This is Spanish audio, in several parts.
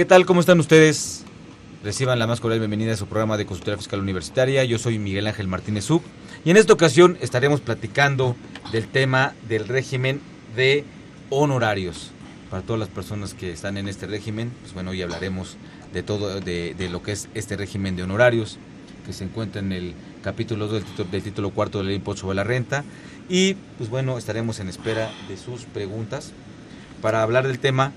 ¿Qué tal? ¿Cómo están ustedes? Reciban la más cordial bienvenida a su programa de consultoría fiscal universitaria. Yo soy Miguel Ángel Martínez Zub y en esta ocasión estaremos platicando del tema del régimen de honorarios. Para todas las personas que están en este régimen, pues bueno, hoy hablaremos de todo, de, de lo que es este régimen de honorarios, que se encuentra en el capítulo 2 del título, del título cuarto de la ley impuesto sobre la renta. Y pues bueno, estaremos en espera de sus preguntas. Para hablar del tema,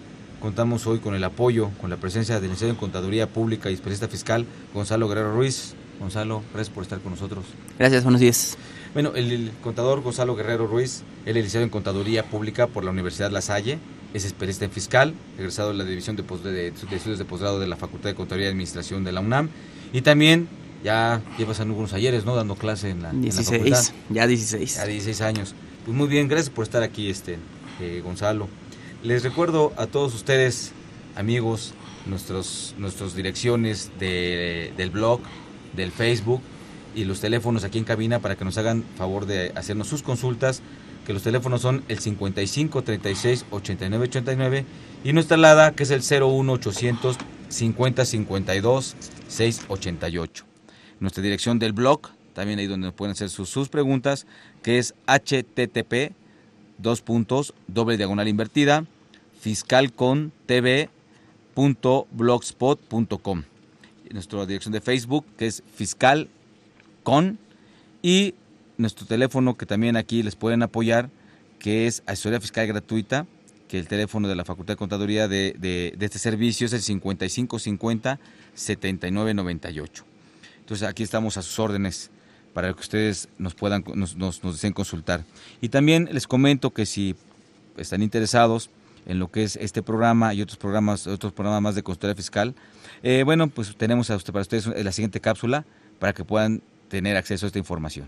contamos hoy con el apoyo, con la presencia del licenciado en Contaduría Pública y especialista fiscal, Gonzalo Guerrero Ruiz. Gonzalo, gracias por estar con nosotros. Gracias, buenos días. Bueno, el, el contador Gonzalo Guerrero Ruiz, él es licenciado en Contaduría Pública por la Universidad La Salle, es especialista en fiscal, egresado de la División de, de- de Estudios de Posgrado de la Facultad de Contaduría y Administración de la UNAM, y también ya llevas algunos ayeres, ¿no? Dando clase en la, en la facultad. 16, ya 16. A 16 años. Pues muy bien, gracias por estar aquí, este, eh, Gonzalo. Les recuerdo a todos ustedes, amigos, nuestros, nuestras direcciones de- del blog, del Facebook y los teléfonos aquí en cabina para que nos hagan favor de hacernos sus consultas, que los teléfonos son el 55 36 89 89 y nuestra alada que es el 01 800 50 52 688 nuestra dirección del blog, también ahí donde pueden hacer sus, sus preguntas, que es http dos puntos doble diagonal invertida fiscalcontv.blogspot.com nuestra dirección de Facebook que es fiscal con y nuestro teléfono que también aquí les pueden apoyar que es asesoría fiscal gratuita que el teléfono de la Facultad de Contaduría de, de- este servicio es el 5550 7998 entonces aquí estamos a sus órdenes para que ustedes nos puedan nos, nos, deseen consultar. Y también les comento que si están interesados en lo que es este programa y otros programas, otros programas más de consultoría fiscal, eh, bueno, pues tenemos a para ustedes la siguiente cápsula para que puedan tener acceso a esta información.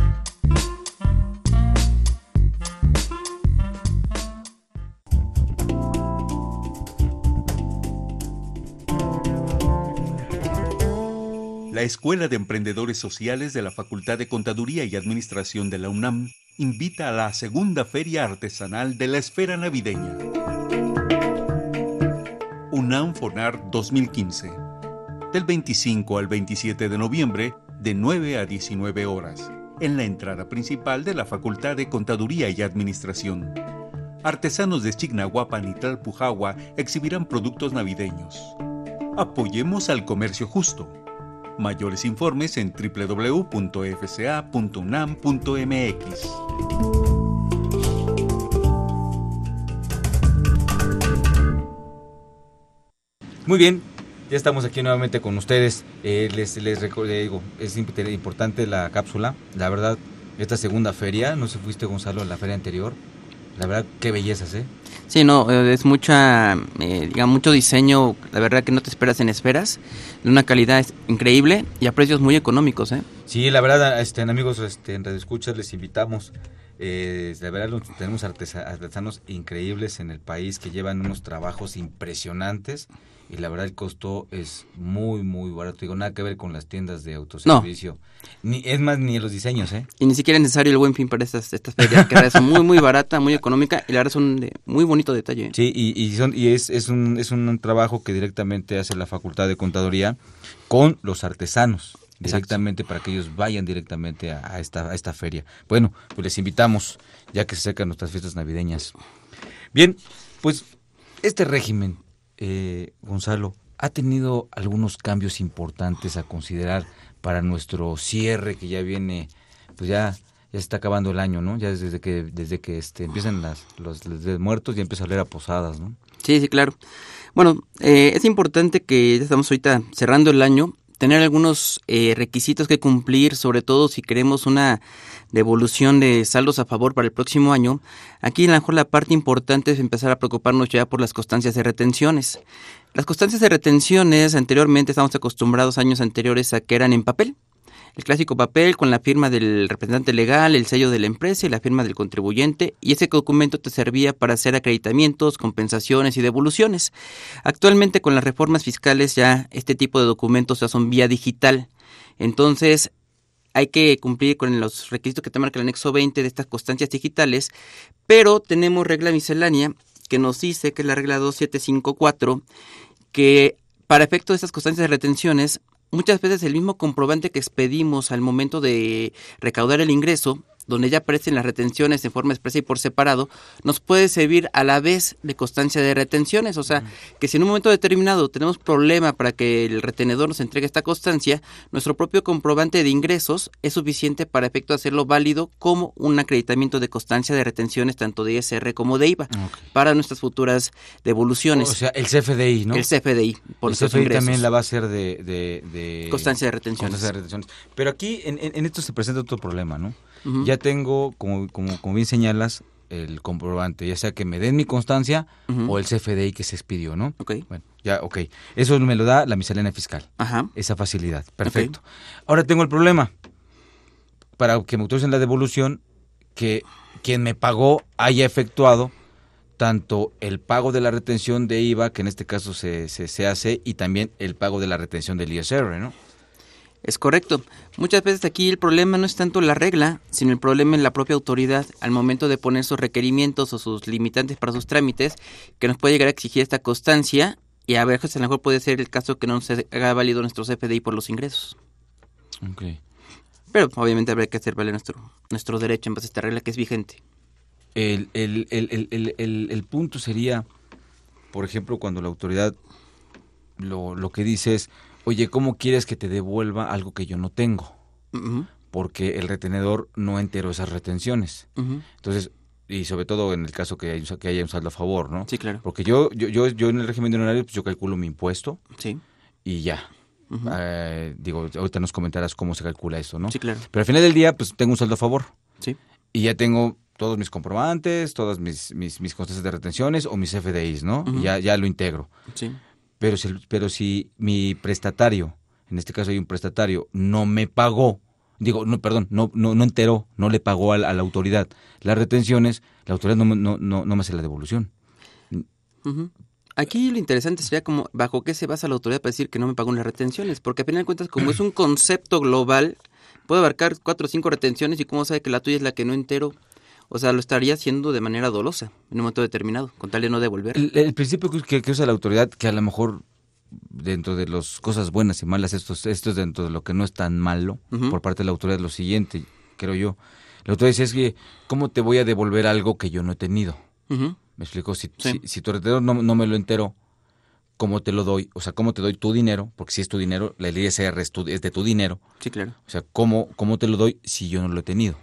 La Escuela de Emprendedores Sociales de la Facultad de Contaduría y Administración de la UNAM invita a la segunda Feria Artesanal de la Esfera Navideña. UNAM FONAR 2015. Del 25 al 27 de noviembre, de 9 a 19 horas, en la entrada principal de la Facultad de Contaduría y Administración. Artesanos de Chignahuapan y Tlalpujahua exhibirán productos navideños. Apoyemos al comercio justo. Mayores informes en www.fca.unam.mx. Muy bien, ya estamos aquí nuevamente con ustedes. Eh, les, les digo, es imp- importante la cápsula. La verdad, esta segunda feria, no se fuiste Gonzalo a la feria anterior. La verdad, qué bellezas, ¿eh? Sí, no, eh, es mucha, eh, digamos, mucho diseño, la verdad que no te esperas en esperas, de una calidad increíble y a precios muy económicos, ¿eh? Sí, la verdad, este, amigos, este, en Radio Escuchas les invitamos. Eh, la verdad, tenemos artesa- artesanos increíbles en el país que llevan unos trabajos impresionantes y la verdad el costo es muy, muy barato. Digo, nada que ver con las tiendas de autoservicio. Ni, es más, ni los diseños, ¿eh? Y ni siquiera es necesario el buen fin para estas, estas ferias, que son muy, muy barata, muy económica y la verdad son de muy bonito detalle. ¿eh? Sí, y, y, son, y es, es, un, es un trabajo que directamente hace la Facultad de Contaduría con los artesanos, directamente para que ellos vayan directamente a, a esta, a esta feria. Bueno, pues les invitamos, ya que se acercan nuestras fiestas navideñas. Bien, pues este régimen, eh, Gonzalo, ha tenido algunos cambios importantes a considerar para nuestro cierre que ya viene, pues ya ya está acabando el año, ¿no? Ya desde que desde que este, empiezan las, los, los muertos ya empieza a leer a posadas, ¿no? Sí, sí, claro. Bueno, eh, es importante que ya estamos ahorita cerrando el año, tener algunos eh, requisitos que cumplir, sobre todo si queremos una devolución de saldos a favor para el próximo año. Aquí a lo mejor la parte importante es empezar a preocuparnos ya por las constancias de retenciones. Las constancias de retenciones anteriormente estamos acostumbrados años anteriores a que eran en papel, el clásico papel con la firma del representante legal, el sello de la empresa y la firma del contribuyente, y ese documento te servía para hacer acreditamientos, compensaciones y devoluciones. Actualmente con las reformas fiscales ya este tipo de documentos ya son vía digital. Entonces, hay que cumplir con los requisitos que te marca el anexo 20 de estas constancias digitales, pero tenemos regla miscelánea que nos dice que es la regla 2754 que para efecto de estas constancias de retenciones muchas veces el mismo comprobante que expedimos al momento de recaudar el ingreso donde ya aparecen las retenciones en forma expresa y por separado, nos puede servir a la vez de constancia de retenciones. O sea, que si en un momento determinado tenemos problema para que el retenedor nos entregue esta constancia, nuestro propio comprobante de ingresos es suficiente para efecto de hacerlo válido como un acreditamiento de constancia de retenciones tanto de ISR como de IVA para nuestras futuras devoluciones. O sea, el CFDI, ¿no? El CFDI, por el CFDI también la va a hacer de, de, constancia de retenciones. de retenciones. Pero aquí en, en, esto se presenta otro problema, ¿no? Ya tengo, como, como, como bien señalas, el comprobante, ya sea que me den mi constancia o el CFDI que se expidió, ¿no? Ok. Bueno, ya, ok. Eso me lo da la miscelánea fiscal. Ajá. Esa facilidad. Perfecto. Ahora tengo el problema. Para que me autoricen la devolución, que quien me pagó haya efectuado tanto el pago de la retención de IVA, que en este caso se, se, se hace, y también el pago de la retención del ISR, ¿no? Es correcto. Muchas veces aquí el problema no es tanto la regla, sino el problema en la propia autoridad al momento de poner sus requerimientos o sus limitantes para sus trámites, que nos puede llegar a exigir esta constancia y a veces a lo mejor puede ser el caso que no se haga válido nuestro CFDI por los ingresos. Ok. Pero obviamente habrá que hacer valer nuestro, nuestro derecho en base a esta regla que es vigente. El, el, el, el punto sería, por ejemplo, cuando la autoridad lo, lo que dice es oye, ¿cómo quieres que te devuelva algo que yo no tengo? Porque el retenedor no enteró esas retenciones. Entonces, y sobre todo en el caso que, hay, que haya un saldo a favor, ¿no? Sí, claro. Porque yo, yo, yo, yo en el régimen de honorario, pues yo calculo mi impuesto. Sí. Y ya. Eh, digo, ahorita nos comentarás cómo se calcula eso, ¿no? Sí, claro. Pero al final del día, pues tengo un saldo a favor. Sí. Y ya tengo todos mis comprobantes, todas mis, mis, mis constancias de retenciones o mis FDIs, ¿no? Y ya, ya lo integro. Sí. Pero si, pero si mi prestatario, en este caso hay un prestatario, no me pagó, digo, no, perdón, no, no, no enteró, no le pagó a, la autoridad las retenciones, la autoridad no, no, no, no me hace la devolución. Aquí lo interesante sería como bajo qué se basa la autoridad para decir que no me pagó las retenciones, porque a final de cuentas como es un concepto global, puede abarcar cuatro o cinco retenciones y cómo sabe que la tuya es la que no entero. O sea, lo estaría haciendo de manera dolosa en un momento determinado, con tal de no devolver. El, principio que, usa la autoridad, que a lo mejor dentro de las cosas buenas y malas, esto, esto es dentro de lo que no es tan malo por parte de la autoridad, lo siguiente, creo yo. La autoridad dice es que, ¿cómo te voy a devolver algo que yo no he tenido? Me explico, si, si, tu retenedor no, me lo enteró, ¿cómo te lo doy? O sea, ¿cómo te doy tu dinero? Porque si es tu dinero, la ISR es, es de tu dinero. Sí, claro. O sea, ¿cómo, ¿cómo te lo doy si yo no lo he tenido?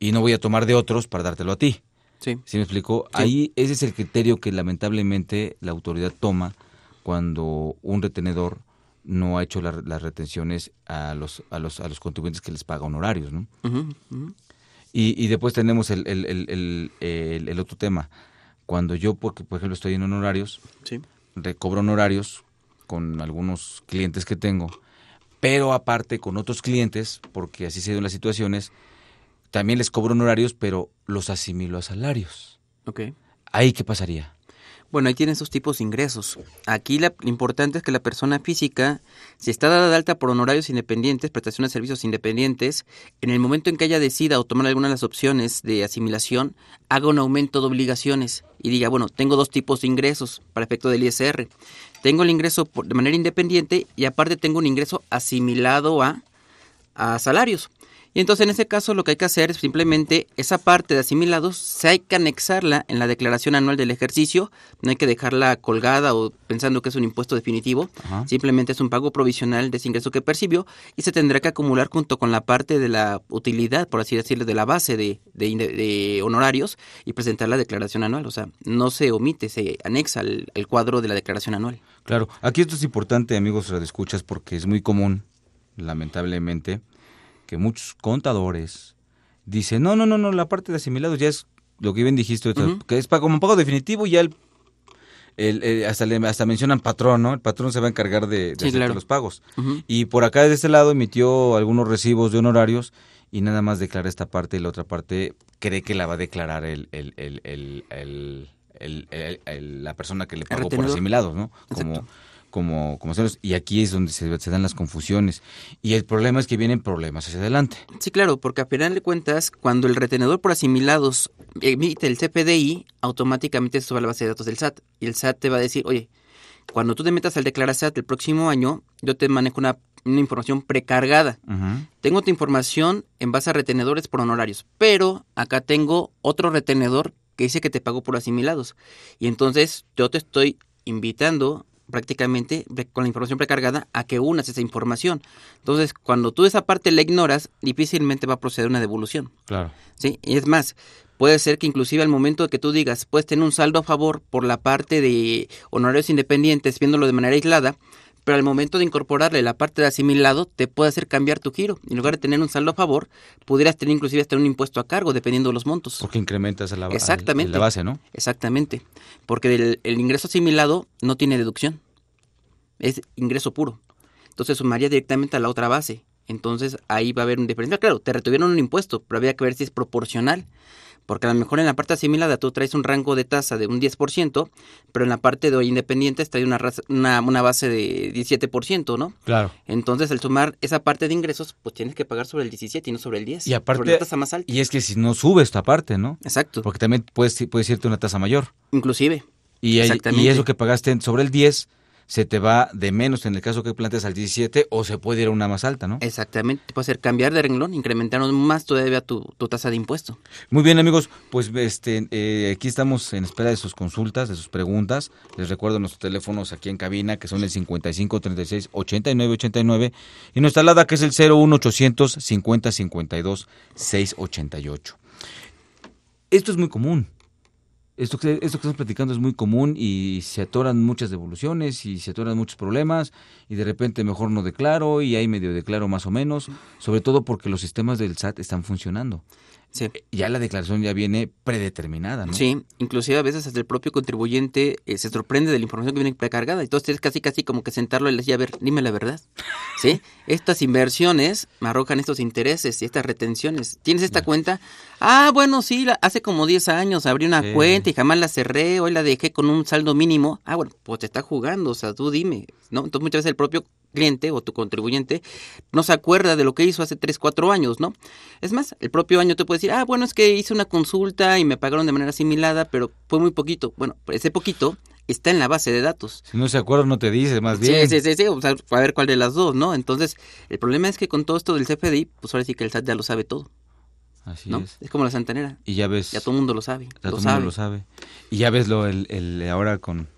Y no voy a tomar de otros para dártelo a ti. Sí. ¿Sí me explico? Ahí ese es el criterio que lamentablemente la autoridad toma cuando un retenedor no ha hecho las retenciones a los, a los a los contribuyentes que les paga honorarios, ¿no? Y, y, después tenemos el, el, el, el, otro tema. Cuando yo, porque, por ejemplo, estoy en honorarios, sí. recobro honorarios con algunos clientes que tengo, pero aparte con otros clientes, porque así se dio las situaciones, también les cobro honorarios, pero los asimilo a salarios. Ok. ¿Ahí qué pasaría? Bueno, ahí tienen esos tipos de ingresos. Aquí lo importante es que la persona física, si está dada de alta por honorarios independientes, prestación de servicios independientes, en el momento en que ella decida o tomar alguna de las opciones de asimilación, haga un aumento de obligaciones y diga, bueno, tengo dos tipos de ingresos para efecto del ISR. Tengo el ingreso de manera independiente y aparte tengo un ingreso asimilado a, a salarios. Y entonces en ese caso lo que hay que hacer es simplemente esa parte de asimilados, se hay que anexarla en la declaración anual del ejercicio, no hay que dejarla colgada o pensando que es un impuesto definitivo, Ajá. simplemente es un pago provisional de ese ingreso que percibió y se tendrá que acumular junto con la parte de la utilidad, por así decirlo, de la base de, de de honorarios y presentar la declaración anual. O sea, no se omite, se anexa el, el cuadro de la declaración anual. Claro, aquí esto es importante, amigos radioescuchas, porque es muy común, lamentablemente, que muchos contadores dicen, no, no, no, no, la parte de asimilados ya es lo que bien dijiste, que es pa- como pago definitivo, ya el, el- el- hasta, le, hasta mencionan patrón, ¿no? El patrón se va a encargar de, de Sí, hacerte claro. los pagos. Y por acá de este lado emitió algunos recibos de honorarios y nada más declara esta parte y la otra parte cree que la va a declarar el, el, el, el, la persona que le pagó por asimilados, ¿no? Como, Exacto. Como, como ceros. Y aquí es donde se, se dan las confusiones. Y el problema es que vienen problemas hacia adelante. Sí, claro, porque a final de cuentas, cuando el retenedor por asimilados emite el CPDI, automáticamente se sube a la base de datos del SAT. Y el SAT te va a decir, oye, cuando tú te metas al declarar SAT el próximo año, yo te manejo una, una información precargada. Tengo tu información en base a retenedores por honorarios, pero acá tengo otro retenedor que dice que te pago por asimilados. Y entonces yo te estoy invitando prácticamente con la información precargada a que unas esa información. Entonces, cuando tú esa parte la ignoras, difícilmente va a proceder una devolución. Claro. ¿sí? Y es más, puede ser que inclusive al momento de que tú digas, puedes tener un saldo a favor por la parte de honorarios independientes, viéndolo de manera aislada, pero al momento de incorporarle la parte de asimilado, te puede hacer cambiar tu giro. En lugar de tener un saldo a favor, pudieras tener inclusive hasta un impuesto a cargo, dependiendo de los montos. Porque incrementas la, al- Exactamente. la base, ¿no? Exactamente. Porque el, el ingreso asimilado no tiene deducción. Es ingreso puro. Entonces sumaría directamente a la otra base. Entonces ahí va a haber un diferencial. Claro, te retuvieron un impuesto, pero había que ver si es proporcional. Porque a lo mejor en la parte asimilada tú traes un rango de tasa de un 10%, pero en la parte de hoy independientes trae una, raza- una, una base de 17%, ¿no? Claro. Entonces al sumar esa parte de ingresos, pues tienes que pagar sobre el 17 y no sobre el 10. Y aparte, Sobre la tasa más alta. y es que si no sube esta parte, ¿no? Exacto. Porque también puedes, puedes irte a una tasa mayor. Inclusive. Y, hay- Exactamente. y eso que pagaste sobre el 10 se te va de menos en el caso que planteas al 17 o se puede ir a una más alta, ¿no? Exactamente, te puede hacer cambiar de renglón, incrementar más todavía tu, tu tasa de impuesto. Muy bien amigos, pues este eh, aquí estamos en espera de sus consultas, de sus preguntas. Les recuerdo nuestros teléfonos aquí en cabina que son el 55 36 89 89 y nuestra alada que es el 01 800 50 52 688. Esto es muy común. Esto que, esto que estamos platicando es muy común y se atoran muchas devoluciones y se atoran muchos problemas y de repente mejor no declaro y ahí medio declaro más o menos, sobre todo porque los sistemas del SAT están funcionando. Sí. Ya la declaración ya viene predeterminada, ¿no? Sí, inclusive a veces hasta el propio contribuyente eh, se sorprende de la información que viene precargada. Entonces tienes casi casi como que sentarlo y decir, a ver, dime la verdad. ¿Sí? Estas inversiones me arrojan estos intereses y estas retenciones. ¿Tienes esta cuenta? Ah, bueno, sí, la- hace como 10 años abrí una Sí. cuenta y jamás la cerré, hoy la dejé con un saldo mínimo. Ah, bueno, pues te está jugando, o sea, tú dime, ¿no? Entonces muchas veces el propio cliente o tu contribuyente no se acuerda de lo que hizo hace 3, 4 años, ¿no? Es más, el propio año te puede decir, ah, bueno, es que hice una consulta y me pagaron de manera asimilada, pero fue muy poquito. Bueno, pues ese poquito está en la base de datos. Si no se acuerda, no te dice, más bien. Sí, sí, sí, sí, o sea, a ver cuál de las dos, ¿no? Entonces, el problema es que con todo esto del CFDI, pues ahora sí que el SAT ya lo sabe todo, Así ¿no? es. Es como la santanera. Y ya ves. Ya todo el mundo lo sabe. ya todo el mundo lo sabe. Y ya ves lo el, el- ahora con,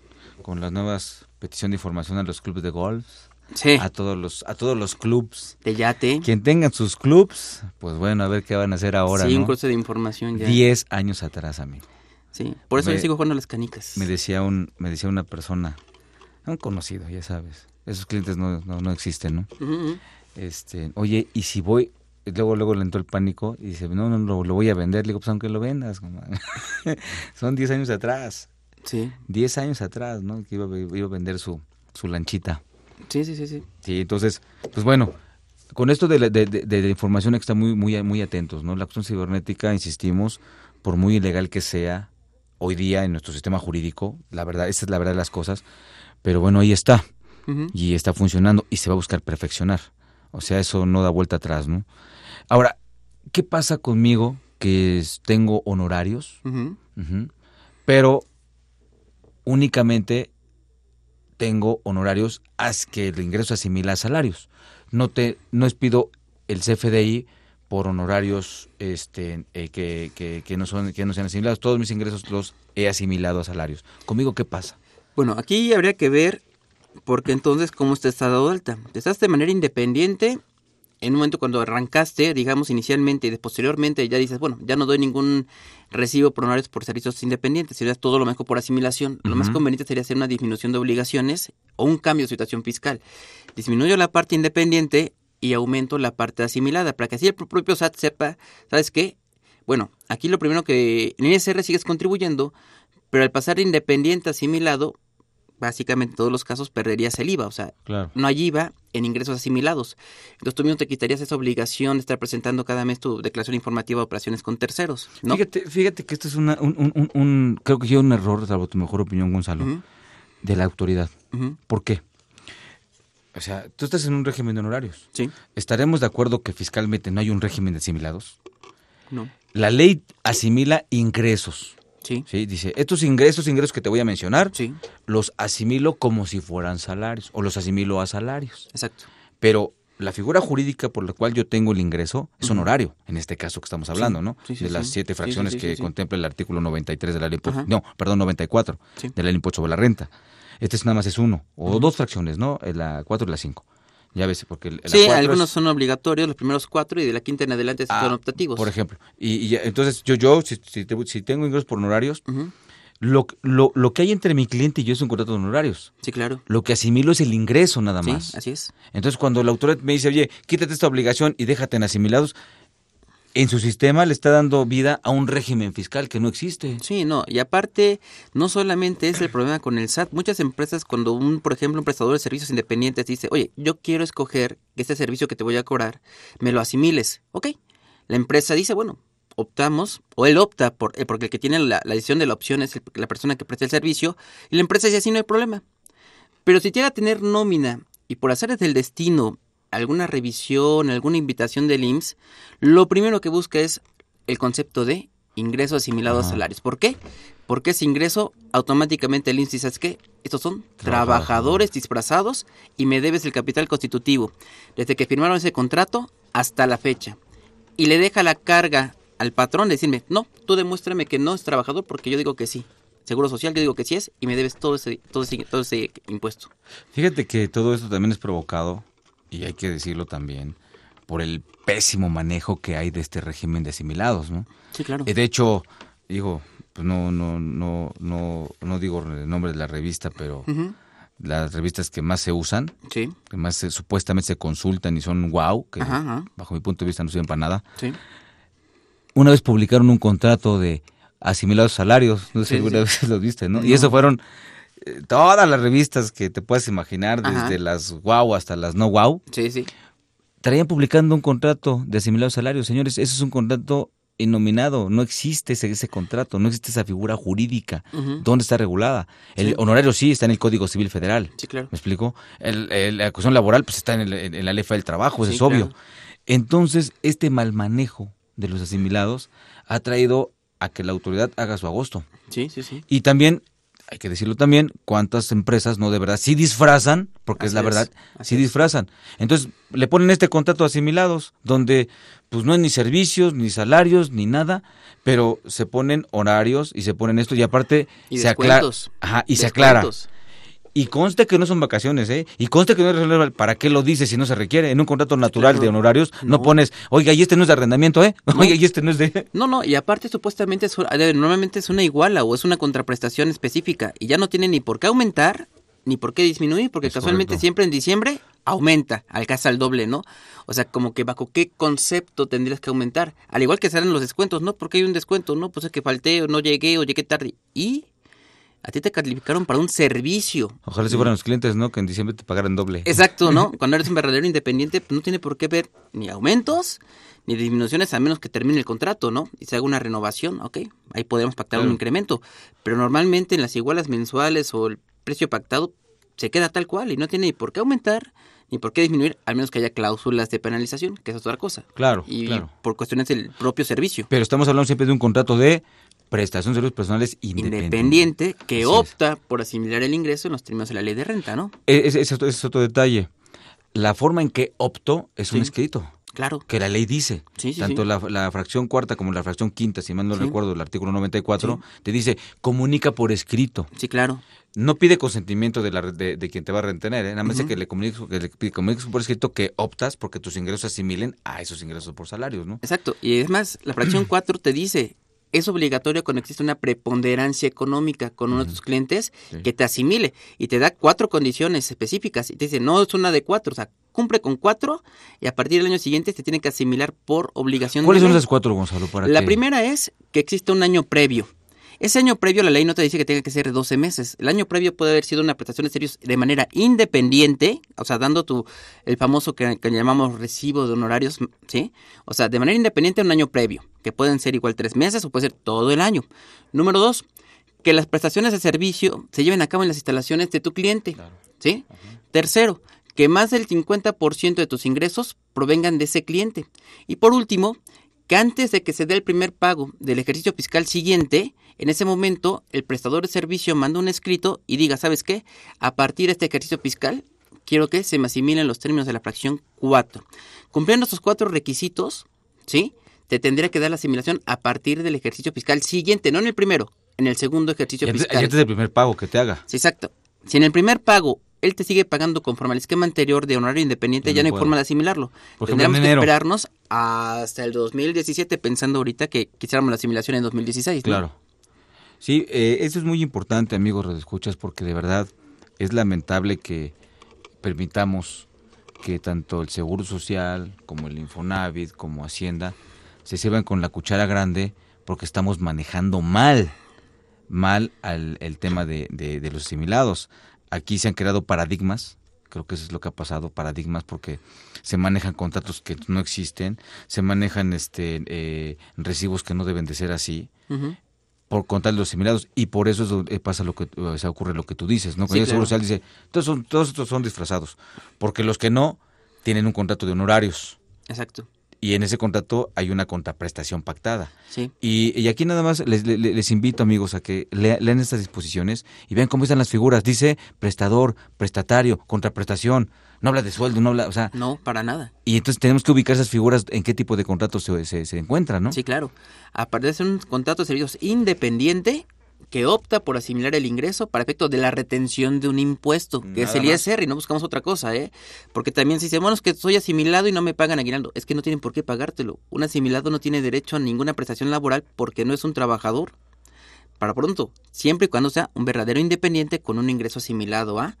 con las nuevas petición de información a los clubes de golf. Sí. A todos los, a todos los clubs. De yate. Quien tengan sus clubs, pues bueno, a ver qué van a hacer ahora, sí, un cruce de información ya. Diez años atrás, amigo. Sí, por eso Me- yo sigo jugando a las canicas. Me decía un, me decía una persona, un conocido, ya sabes. Esos clientes no, no, no existen, ¿no? Este, oye, y si voy, luego luego le entró el pánico y dice, no, no, lo, lo voy a vender. Le digo, pues aunque lo vendas, son 10 años atrás. Sí. 10 años atrás, ¿no? Que iba, a- iba a vender su, su lanchita. Sí, sí, sí, sí. Sí, entonces, pues bueno, con esto de la, de, de- de la información hay que estar muy, muy, muy atentos, ¿no? La acción cibernética, insistimos, por muy ilegal que sea hoy día en nuestro sistema jurídico, la verdad, esa es la verdad de las cosas, pero bueno, ahí está y está funcionando y se va a buscar perfeccionar. O sea, eso no da vuelta atrás, ¿no? Ahora, ¿qué pasa conmigo que tengo honorarios, pero únicamente tengo honorarios haz que el ingreso asimila a salarios? No te no les pido el CFDI por honorarios este, eh, que, que, que no son que no sean asimilados. Todos mis ingresos los he asimilado a salarios. ¿Conmigo qué pasa? Bueno, aquí habría que ver, porque entonces, ¿cómo usted está dado alta? Te estás de manera independiente. En un momento cuando arrancaste, digamos, inicialmente y de posteriormente ya dices, bueno, ya no doy ningún recibo por honorarios por servicios independientes, sería todo lo mejor por asimilación. Lo más conveniente sería hacer una disminución de obligaciones o un cambio de situación fiscal. Disminuyo la parte independiente y aumento la parte asimilada, para que así el pro- propio SAT sepa, ¿sabes qué? Bueno, aquí lo primero que en ISR sigues contribuyendo, pero al pasar de independiente a asimilado, básicamente en todos los casos perderías el IVA, o sea, Claro. no hay IVA en ingresos asimilados. Entonces tú mismo te quitarías esa obligación de estar presentando cada mes tu declaración informativa de operaciones con terceros, ¿no? Fíjate, fíjate que esto es una, un, un- un- un- creo que yo un error, salvo tu mejor opinión, Gonzalo, de la autoridad. ¿Por qué? O sea, tú estás en un régimen de honorarios. Sí. ¿Estaremos de acuerdo que fiscalmente no hay un régimen de asimilados? No. La ley asimila ingresos. Sí. Sí, dice, estos ingresos, ingresos que te voy a mencionar, Sí. los asimilo como si fueran salarios o los asimilo a salarios. Exacto. Pero la figura jurídica por la cual yo tengo el ingreso es honorario, en este caso que estamos hablando, ¿no? Sí, sí, de las siete fracciones que contempla el artículo 93 de la ley, Ajá. no, perdón, 94 Sí. de la ley impuesto sobre la renta. Este es nada más es uno, o dos fracciones, ¿no? Eh, La 4 y la 5. Ya ves, porque el- la Sí, algunos es- son obligatorios, los primeros cuatro, y de la quinta en adelante Ah, son optativos. Por ejemplo. Y, entonces yo, yo si, si si tengo ingresos por honorarios, lo, lo, lo que hay entre mi cliente y yo es un contrato de honorarios. Sí, claro. Lo que asimilo es el ingreso nada Sí, más. así es. Entonces, cuando la autoridad me dice, oye, quítate esta obligación y déjate en asimilados, en su sistema le está dando vida a un régimen fiscal que no existe. Sí, no, y aparte, no solamente es el problema con el SAT, muchas empresas cuando un, por ejemplo, un prestador de servicios independientes dice, oye, yo quiero escoger este servicio que te voy a cobrar, me lo asimiles, ok. La empresa dice, bueno, optamos, o él opta, por, eh, porque el que tiene la, decisión de la opción es la persona que presta el servicio, y la empresa dice, así no hay problema. Pero si llega a tener nómina y por hacer del destino alguna revisión, alguna invitación del IMSS, lo primero que busca es el concepto de ingreso asimilado a salarios. ¿Por qué? Porque ese ingreso automáticamente el IMSS dice, ¿sabes qué? Estos son Trabajadores. trabajadores disfrazados y me debes el capital constitutivo. Desde que firmaron ese contrato hasta la fecha. Y le deja la carga al patrón de decirme, no, tú demuéstrame que no es trabajador porque yo digo que sí. Seguro social, yo digo que sí es y me debes todo ese, todo ese, todo ese impuesto. Fíjate que todo esto también es provocado, y hay que decirlo también, por el pésimo manejo que hay de este régimen de asimilados, ¿no? Sí, claro. Eh, De hecho, digo, pues no, no, no, no, no digo el nombre de la revista, pero las revistas que más se usan, Sí, que más se- supuestamente se consultan y son wow, que Ajá, ajá. bajo mi punto de vista no sirven para nada. sí. Una vez publicaron un contrato de asimilados salarios, no sé si alguna vez lo viste, ¿no? Y eso fueron eh, todas las revistas que te puedas imaginar, Ajá. desde las wow hasta las no wow, Sí, sí. traían publicando un contrato de asimilados salarios. Señores, eso es un contrato innominado, no existe ese, ese contrato, no existe esa figura jurídica. ¿Dónde está regulada? El Sí. honorario sí está en el Código Civil Federal. Sí, claro. ¿Me explico? El- el- la acusación laboral pues está en, el- en la ley del trabajo, eso Sí, es obvio. claro. Entonces, este mal manejo de los asimilados ha traído a que la autoridad haga su agosto. Sí, sí, sí. Y también, hay que decirlo también, cuántas empresas no de verdad sí disfrazan, porque es la es, verdad, así sí es. disfrazan. Entonces, le ponen este contrato asimilados, donde pues no hay ni servicios, ni salarios, ni nada, pero se ponen horarios y se ponen esto y aparte Y se aclara. Ajá, y se aclara. Y conste que no son vacaciones, ¿eh? Y conste que no es ¿Para qué lo dices si no se requiere? En un contrato natural claro. de honorarios no. No. pones, oiga, y este no es de arrendamiento, ¿eh? No. Oiga, y este no es de... No, no, y aparte supuestamente es, eh, normalmente es una iguala o es una contraprestación específica y ya no tiene ni por qué aumentar ni por qué disminuir porque Es casualmente correcto. siempre en diciembre aumenta, alcanza al doble, ¿no? O sea, como que bajo qué concepto tendrías que aumentar. Al igual que salen los descuentos, ¿no? Porque hay un descuento, ¿no? Pues es que falté o no llegué o llegué tarde. Y a ti te calificaron para un servicio. Ojalá si fueran los clientes, ¿no? Que en diciembre te pagaran doble. Exacto, ¿no? Cuando eres un verdadero independiente, pues no tiene por qué ver ni aumentos ni disminuciones a menos que termine el contrato, ¿no? Y se haga una renovación, ok, ahí podemos pactar un incremento. Pero normalmente en las igualas mensuales o el precio pactado se queda tal cual y no tiene ni por qué aumentar ni por qué disminuir, al menos que haya cláusulas de penalización, que es otra cosa. Claro, Y claro. por cuestiones del propio servicio. Pero estamos hablando siempre de un contrato de prestación de servicios personales independiente. Independiente que Así es. opta por asimilar el ingreso en los términos de la ley de renta, ¿no? E- Ese es, otro- ese es otro detalle. La forma en que optó es un escrito. Claro. Que la ley dice. Sí, sí, Tanto sí. La, la fracción cuarta como la fracción quinta, si mal no recuerdo, el artículo 94, Sí. te dice, comunica por escrito. Sí, claro. No pide consentimiento de, la, de, de quien te va a retener, ¿eh? nada más Ujú. que le comuniques, que le pide- comuniques por escrito que optas porque tus ingresos asimilen a esos ingresos por salarios, ¿no? Exacto. Y es más, la fracción 4 te dice, es obligatorio cuando existe una preponderancia económica con uno de tus clientes Sí. que te asimile y te da cuatro condiciones específicas y te dice, no es una de cuatro, o sea, cumple con cuatro y a partir del año siguiente te tiene que asimilar por obligación. ¿Cuáles de son esas cuatro, Gonzalo? Para La que- primera es que existe un año previo. Ese año previo la ley no te dice que tenga que ser de 12 meses. El año previo puede haber sido una prestación de servicios de manera independiente, o sea, dando tu el famoso que, que llamamos recibo de honorarios, ¿sí? O sea, de manera independiente un año previo, que pueden ser igual tres meses o puede ser todo el año. Número dos, que las prestaciones de servicio se lleven a cabo en las instalaciones de tu cliente, ¿sí? Tercero, que más del 50% de tus ingresos provengan de ese cliente. Y por último, que antes de que se dé el primer pago del ejercicio fiscal siguiente, en ese momento el prestador de servicio manda un escrito y diga, ¿sabes qué? A partir de este ejercicio fiscal, quiero que se me asimilen los términos de la fracción 4. Cumpliendo estos cuatro requisitos, ¿sí? Te tendría que dar la asimilación a partir del ejercicio fiscal siguiente, no en el primero, en el segundo ejercicio Y antes, y fiscal. antes del primer pago que te haga. Sí, exacto. Si en el primer pago él te sigue pagando conforme al esquema anterior de honorario independiente, Ya ya no no hay forma de asimilarlo. Por ejemplo, Tendríamos que esperarnos hasta el 2017, pensando ahorita que quisiéramos la asimilación en 2016. ¿no? Claro. Sí, eh, eso es muy importante, amigos escuchas, porque de verdad es lamentable que permitamos que tanto el Seguro Social como el Infonavit como Hacienda se sirvan con la cuchara grande porque estamos manejando mal, mal al, el tema de, de- los asimilados. Aquí se han creado paradigmas, creo que eso es lo que ha pasado, paradigmas porque se manejan contratos que no existen, se manejan este eh, recibos que no deben de ser así. Por contar los asimilados y por eso es donde pasa lo que o sea, ocurre lo que tú dices, ¿no? Sí, Cuando el Seguro. Social dice, todos, son, todos estos son disfrazados, porque los que no tienen un contrato de honorarios Exacto. Y en ese contrato hay una contraprestación pactada. Sí. Y, y aquí nada más les, les- les invito, amigos, a que lea- lean estas disposiciones y vean cómo están las figuras. Dice prestador, prestatario, contraprestación. No habla de sueldo, no habla, o sea, No, para nada. y entonces tenemos que ubicar esas figuras en qué tipo de contratos se, se, se encuentran, ¿no? Sí, claro. Aparte de ser un contrato de servicios independiente que opta por asimilar el ingreso para efecto de la retención de un impuesto, que es Nada el más. ISR, y no buscamos otra cosa, ¿eh? Porque también si dicen, bueno, es que soy asimilado y no me pagan aguinaldo, es que no tienen por qué pagártelo. Un asimilado no tiene derecho a ninguna prestación laboral porque no es un trabajador. Para pronto, siempre y cuando sea un verdadero independiente con un ingreso asimilado a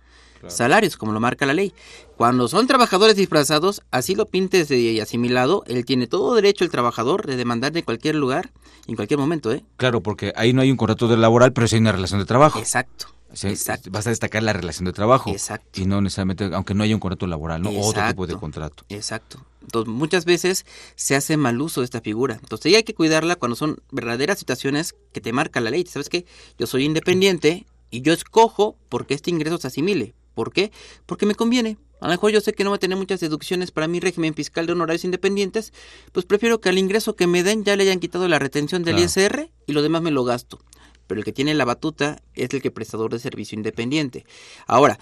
salarios, como lo marca la ley. Cuando son trabajadores disfrazados, así lo pintes de asimilado, él tiene todo derecho el trabajador de demandar de cualquier lugar, en cualquier momento, ¿eh? Claro, porque ahí no hay un contrato de laboral, pero sí hay una relación de trabajo. Exacto. O sea, exacto. Vas a destacar la relación de trabajo. Exacto. Y no necesariamente, aunque no haya un contrato laboral, ¿no? Otro tipo de Exacto. contrato. Exacto. Entonces, muchas veces se hace mal uso de esta figura. Entonces, hay que cuidarla cuando son verdaderas situaciones que te marca la ley. ¿Sabes qué? Yo soy independiente y yo escojo porque este ingreso se asimile. ¿Por qué? Porque me conviene. A lo mejor yo sé que no va a tener muchas deducciones para mi régimen fiscal de honorarios independientes, pues prefiero que al ingreso que me den ya le hayan quitado la retención del Claro. ISR y lo demás me lo gasto. Pero el que tiene la batuta es el que prestador de servicio independiente. Ahora,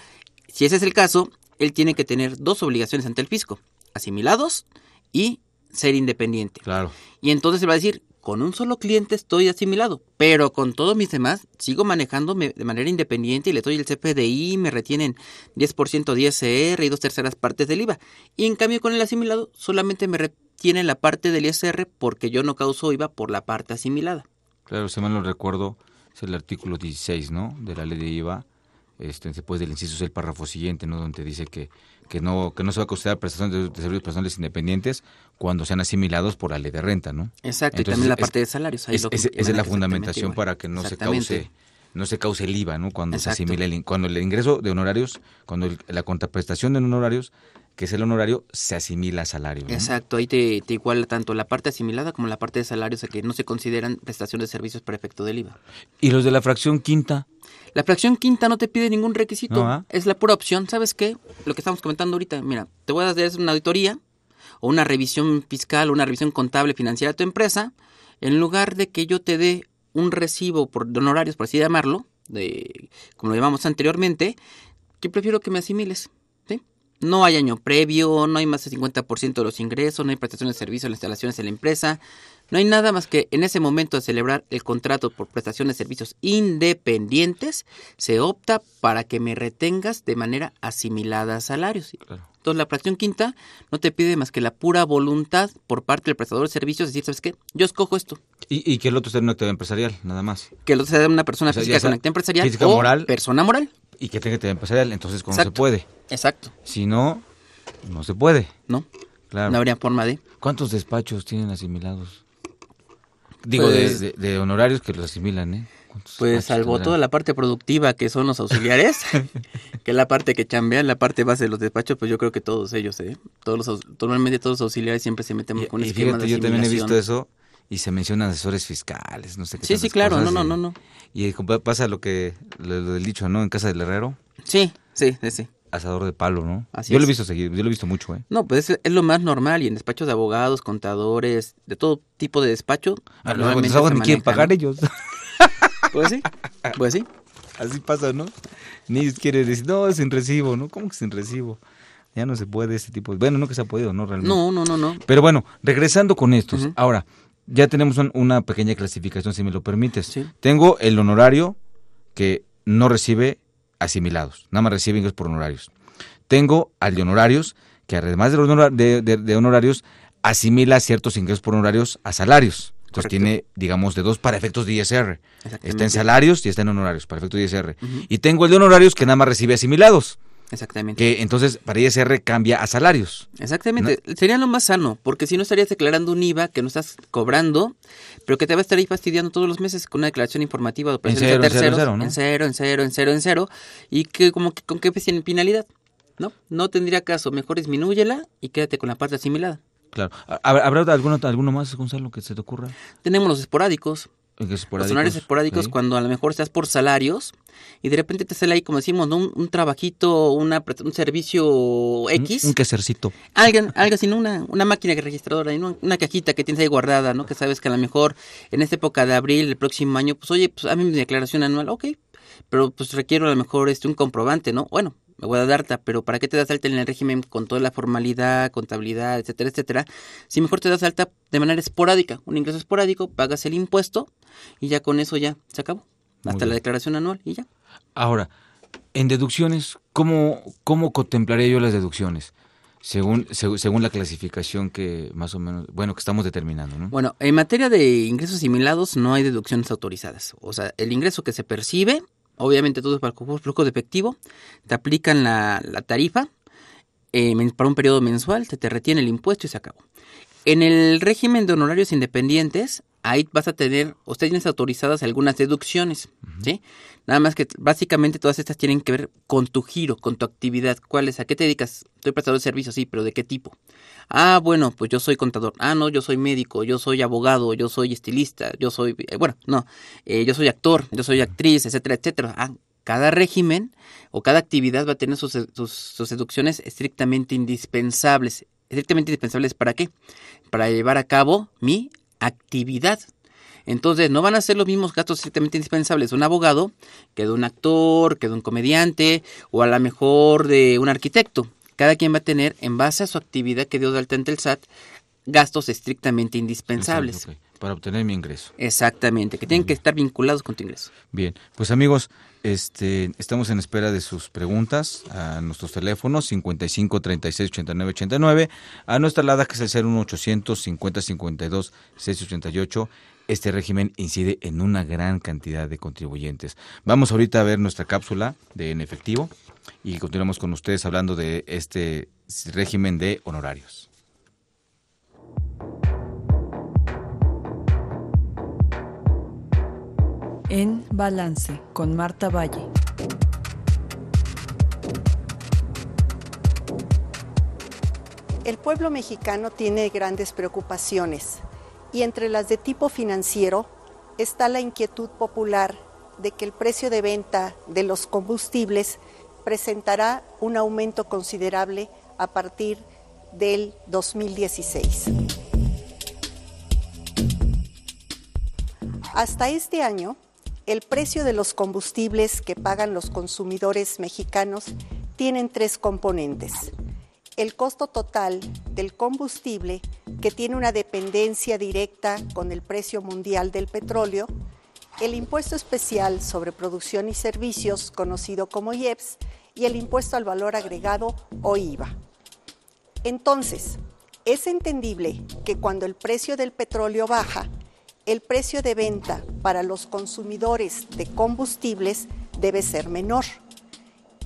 si ese es el caso, él tiene que tener dos obligaciones ante el fisco, asimilados y ser independiente. Claro. Y entonces se va a decir, con un solo cliente estoy asimilado, pero con todos mis demás sigo manejándome de manera independiente y le doy el CPDI, me retienen 10% de ISR y dos terceras partes del IVA. Y en cambio con el asimilado solamente me retienen la parte del ISR porque yo no causo IVA por la parte asimilada. Claro, si mal no recuerdo, es el artículo 16, ¿no? De la ley de IVA. Este, después del inciso es el párrafo siguiente, ¿no? Donde dice que, que no que no se va a considerar prestación de, de servicios personales independientes cuando sean asimilados por la ley de renta, ¿no? Exacto, y Entonces, también la es- parte de salarios. ahí es- lo ese- esa es la fundamentación igual. para que no se cause no se cause el IVA, ¿no? Cuando se asimila el, cuando el ingreso de honorarios, cuando el- la contraprestación de honorarios, que es el honorario, se asimila a salario. ¿no? Exacto, ahí te, te iguala tanto la parte asimilada como la parte de salarios, a que no se consideran prestación de servicios para efecto del IVA. Y los de la fracción quinta, La fracción quinta no te pide ningún requisito, es la pura opción. ¿Sabes qué? Lo que estamos comentando ahorita, mira, te voy a hacer una auditoría o una revisión fiscal o una revisión contable financiera de tu empresa, en lugar de que yo te dé un recibo por de honorarios, por así llamarlo, de como lo llamamos anteriormente, que prefiero que me asimiles, ¿sí? no hay año previo, no hay más del 50% de los ingresos, no hay prestaciones de servicio en las instalaciones de la empresa, no hay nada más que en ese momento de celebrar el contrato por prestación de servicios independientes, se opta para que me retengas de manera asimilada a salarios. Entonces la fracción quinta no te pide más que la pura voluntad por parte del prestador de servicios, decir, ¿sabes qué? Yo escojo esto. Y, y que el otro sea una actividad empresarial, nada más. Que el otro sea una persona O sea, física con actividad empresarial física, o moral. persona moral. Y que tenga actividad empresarial, entonces ¿cómo se puede? Exacto. Si no, no se puede. No. Claro. No habría forma de. ¿Cuántos despachos tienen asimilados? Digo, de- Pues- de, de honorarios que los asimilan, ¿eh? ¿Cuántos Pues salvo toda la parte productiva que son los auxiliares, que es la parte que chambean, la parte base de los despachos, pues yo creo que todos ellos, ¿eh? Todos los, normalmente todos los auxiliares siempre se meten con un Y esquema fíjate, de yo también he visto eso y se mencionan asesores fiscales, no sé qué Sí, sí, claro, no, no, y- no, no. Y como pasa lo que, lo, lo del dicho, ¿no? En casa del herrero, Sí, sí, sí, sí. Asador de palo, ¿no? Así yo lo he visto seguido, yo lo he visto mucho, ¿eh? No, pues es, es lo más normal y en despachos de abogados, contadores, de todo tipo de despacho. A los abogados ni quieren pagar ellos. Pues sí, pues sí. Así pasa, ¿no? Ni ellos quieren decir, no, sin recibo, ¿no? ¿Cómo que sin recibo? Ya no se puede ese tipo de... Bueno, no que se ha podido, ¿no? Realmente. No, no, no, no. Pero bueno, regresando con estos. Ahora, ya tenemos un- una pequeña clasificación, si me lo permites. Tengo el honorario que no recibe asimilados, nada más recibe ingresos por honorarios. Tengo al de honorarios, que además de, los honora- de, de- de honorarios, asimila ciertos ingresos por honorarios a salarios. Entonces tiene, digamos, de dos para efectos de ISR. Está en salarios y está en honorarios, para efectos de ISR. Y tengo el de honorarios que nada más recibe asimilados. Exactamente. Que entonces para ISR cambia a salarios. Exactamente, sería lo más sano, porque si no estarías declarando un IVA que no estás cobrando, pero que te va a estar ahí fastidiando todos los meses con una declaración informativa de operaciones cero, de en cero, terceros, en cero, ¿no? en cero, en cero, en cero, en cero, y que como que con qué finalidad, ¿no? No tendría caso, mejor disminúyela y quédate con la parte asimilada. Claro. ¿Habrá habrá alguno, alguno más, Gonzalo, que se te ocurra? Tenemos los esporádicos, Esporádicos, honorarios esporádicos sí. cuando a lo mejor estás por salarios y de repente te sale ahí, como decimos, ¿no? un, un trabajito, una, un servicio X. Un, un quesercito. Alguien, algo así, ¿no? una, una máquina registradora, ¿no? una cajita que tienes ahí guardada, ¿no? Que sabes que a lo mejor en esta época de abril, el próximo año, pues oye, pues a mí mi declaración anual, ok, pero pues requiero a lo mejor este un comprobante, ¿no? Bueno, a dar alta, pero ¿para qué te das alta en el régimen con toda la formalidad, contabilidad, etcétera, etcétera? Si mejor te das alta de manera esporádica, un ingreso esporádico, pagas el impuesto y ya con eso ya se acabó. Muy Hasta bien. la declaración anual y ya. Ahora, en deducciones, ¿cómo, cómo contemplaría yo las deducciones? Según, seg- según la clasificación que más o menos, bueno, que estamos determinando, ¿no? Bueno, en materia de ingresos asimilados no hay deducciones autorizadas. O sea, el ingreso que se percibe, obviamente todo es para el flujo de efectivo, te aplican la, tarifa eh, para un periodo mensual, se te retiene el impuesto y se acabó. En el régimen de honorarios independientes, ahí vas a tener, o tienes autorizadas algunas deducciones, ¿sí? Nada más que básicamente todas estas tienen que ver con tu giro, con tu actividad. ¿Cuál es? ¿A qué te dedicas? Estoy prestador de servicios, sí, pero ¿de qué tipo? Ah, bueno, pues yo soy contador. Ah, no, yo soy médico, yo soy abogado, yo soy estilista, yo soy, eh, bueno, no, eh, yo soy actor, yo soy actriz, etcétera, etcétera. Ah, cada régimen o cada actividad va a tener sus, sus, sus deducciones estrictamente indispensables. ¿Estrictamente indispensables para qué? Para llevar a cabo mi actividad. Entonces, no van a ser los mismos gastos estrictamente indispensables de un abogado que de un actor, que de un comediante o a lo mejor de un arquitecto. Cada quien va a tener, en base a su actividad que dio de alta ante el SAT, gastos estrictamente indispensables. Para obtener mi ingreso. Exactamente, que tienen que estar vinculados con tu ingreso. Bien, pues amigos, este, estamos en espera de sus preguntas a nuestros teléfonos 55 36 89 89, a nuestra alada que es el 01800 50 52 688. Este régimen incide en una gran cantidad de contribuyentes. Vamos ahorita a ver nuestra cápsula de en efectivo y continuamos con ustedes hablando de este régimen de honorarios. En Balance con Marta Valle. El pueblo mexicano tiene grandes preocupaciones y entre las de tipo financiero está la inquietud popular de que el precio de venta de los combustibles presentará un aumento considerable a partir del 2016. Hasta este año, el precio de los combustibles que pagan los consumidores mexicanos tienen tres componentes. el costo total del combustible, que tiene una dependencia directa con el precio mundial del petróleo, el impuesto especial sobre producción y servicios, conocido como IEPS, y el impuesto al valor agregado o IVA. Entonces, es entendible que cuando el precio del petróleo baja, el precio de venta para los consumidores de combustibles debe ser menor.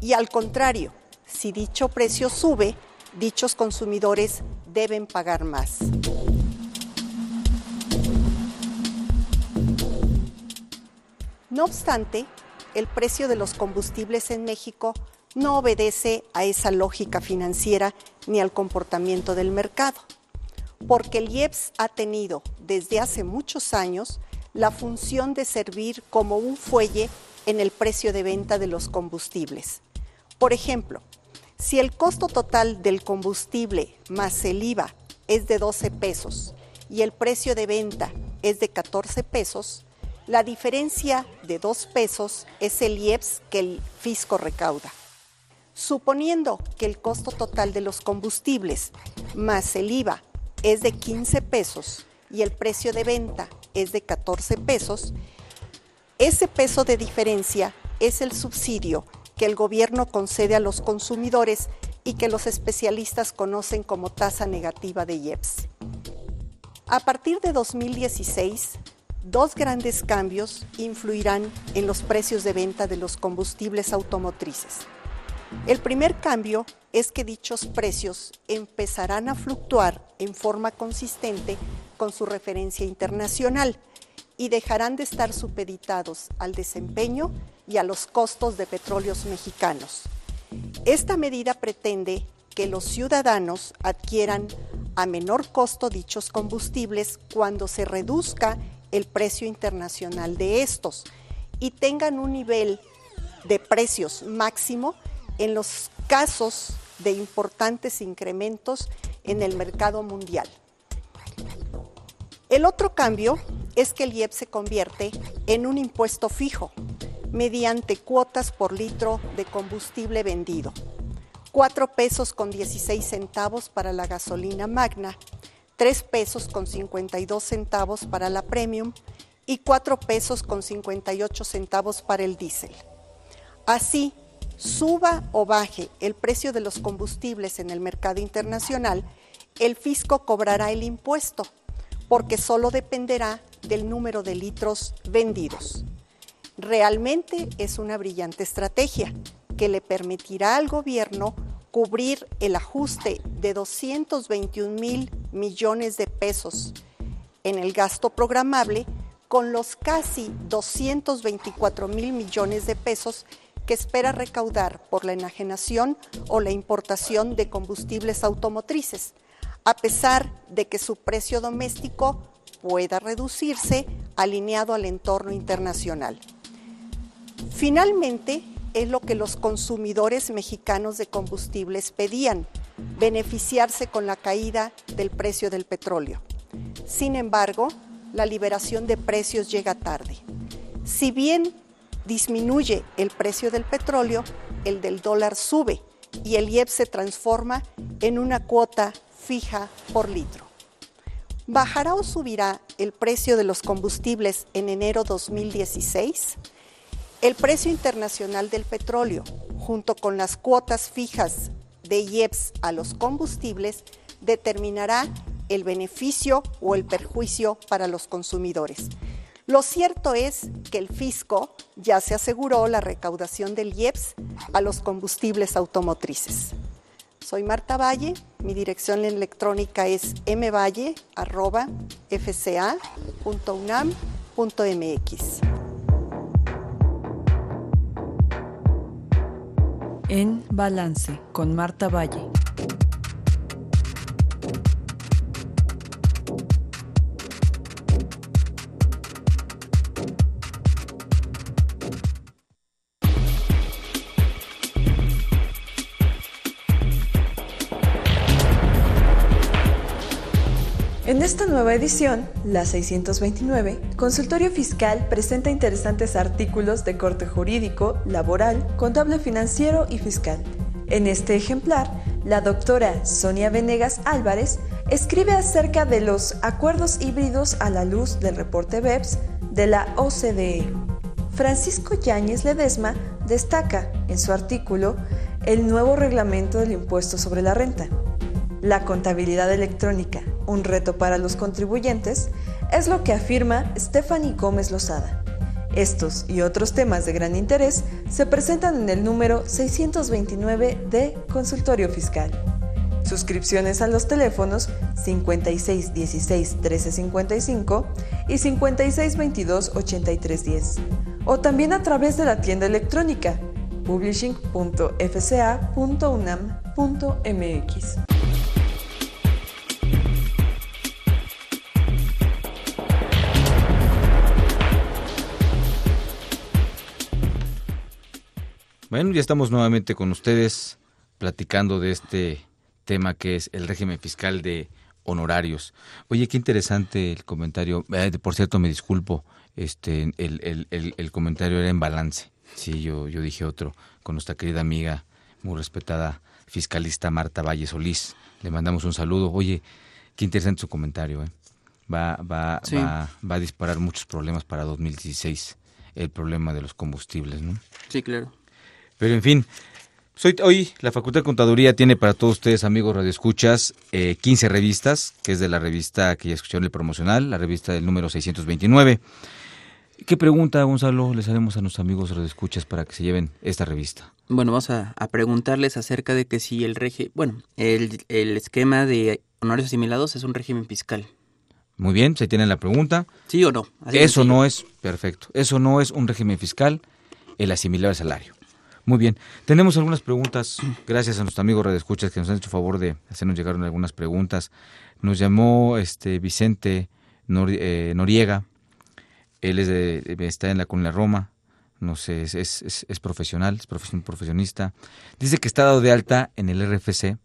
Y al contrario, si dicho precio sube, dichos consumidores deben pagar más. No obstante, el precio de los combustibles en México no obedece a esa lógica financiera ni al comportamiento del mercado, porque el IEPS ha tenido desde hace muchos años la función de servir como un fuelle en el precio de venta de los combustibles. Por ejemplo, si el costo total del combustible más el IVA es de 12 pesos y el precio de venta es de 14 pesos, la diferencia de 2 pesos es el IEPS que el fisco recauda. Suponiendo que el costo total de los combustibles más el IVA es de 15 pesos y el precio de venta es de 14 pesos, ese peso de diferencia es el subsidio que el gobierno concede a los consumidores y que los especialistas conocen como tasa negativa de IEPS. A partir de 2016, dos grandes cambios influirán en los precios de venta de los combustibles automotrices. El primer cambio es que dichos precios empezarán a fluctuar en forma consistente con su referencia internacional y dejarán de estar supeditados al desempeño y a los costos de petróleos mexicanos. Esta medida pretende que los ciudadanos adquieran a menor costo dichos combustibles cuando se reduzca el precio internacional de estos y tengan un nivel de precios máximo en los casos de importantes incrementos en el mercado mundial. El otro cambio es que el IEP se convierte en un impuesto fijo mediante cuotas por litro de combustible vendido. 4 pesos con 16 centavos para la gasolina magna, 3 pesos con 52 centavos para la premium y 4 pesos con 58 centavos para el diésel. Así, suba o baje el precio de los combustibles en el mercado internacional, el fisco cobrará el impuesto, porque solo dependerá del número de litros vendidos. Realmente es una brillante estrategia que le permitirá al gobierno cubrir el ajuste de 221 mil millones de pesos en el gasto programable con los casi 224 mil millones de pesos que espera recaudar por la enajenación o la importación de combustibles automotrices, a pesar de que su precio doméstico pueda reducirse alineado al entorno internacional. Finalmente, es lo que los consumidores mexicanos de combustibles pedían, beneficiarse con la caída del precio del petróleo. Sin embargo, la liberación de precios llega tarde. Si bien disminuye el precio del petróleo, el del dólar sube y el IEP se transforma en una cuota fija por litro. ¿Bajará o subirá el precio de los combustibles en enero 2016? El precio internacional del petróleo, junto con las cuotas fijas de IEPS a los combustibles, determinará el beneficio o el perjuicio para los consumidores. Lo cierto es que el fisco ya se aseguró la recaudación del IEPS a los combustibles automotrices. Soy Marta Valle, mi dirección electrónica es mvalle.fca.unam.mx. En Balance con Marta Valle. En esta nueva edición, la 629, Consultorio Fiscal presenta interesantes artículos de corte jurídico, laboral, contable financiero y fiscal. En este ejemplar, La doctora Sonia Venegas Álvarez escribe acerca de los acuerdos híbridos a la luz del reporte BEPS de la OCDE. Francisco Yáñez Ledesma destaca en su artículo el nuevo reglamento del impuesto sobre la renta. La contabilidad electrónica, un reto para los contribuyentes, es lo que afirma Stephanie Gómez Lozada. Estos y otros temas de gran interés se presentan en el número 629 de Consultorio Fiscal. Suscripciones a los teléfonos 5616 1355 y 5622 8310 o también a través de la tienda electrónica publishing.fca.unam.mx. Bueno, ya estamos nuevamente con ustedes platicando de este tema que es el régimen fiscal de honorarios. Oye, qué interesante el comentario. Eh, por cierto, me disculpo, este, el, el, el, comentario era en balance. Sí, yo, yo dije otro, con nuestra querida amiga, muy respetada fiscalista Marta Valle Solís. Le mandamos un saludo. Oye, qué interesante su comentario. ¿eh? Va, va, va, va a disparar muchos problemas para 2016, el problema de los combustibles, ¿no? Sí, claro. Pero en fin, soy, hoy la Facultad de Contaduría tiene para todos ustedes, amigos radioescuchas, eh, 15 revistas, que es de la revista que ya escucharon el promocional, la revista del número 629. ¿Qué pregunta, Gonzalo, les haremos a nuestros amigos radioescuchas para que se lleven esta revista? Bueno, vamos a, preguntarles acerca de que si el régimen, bueno, el, el esquema de honores asimilados es un régimen fiscal. Muy bien, se tiene la pregunta. ¿Sí o no? Eso no es, perfecto, eso no es un régimen fiscal, el asimilar salario. Muy bien. Tenemos algunas preguntas. Gracias a nuestro amigo Red Escuchas que nos han hecho favor de hacernos llegar algunas preguntas. Nos llamó este Vicente eh, Noriega. Él es de, está en la Colonia Roma. No sé, es, es, es profesional, es profesionista. Dice que está dado de alta en el RFC.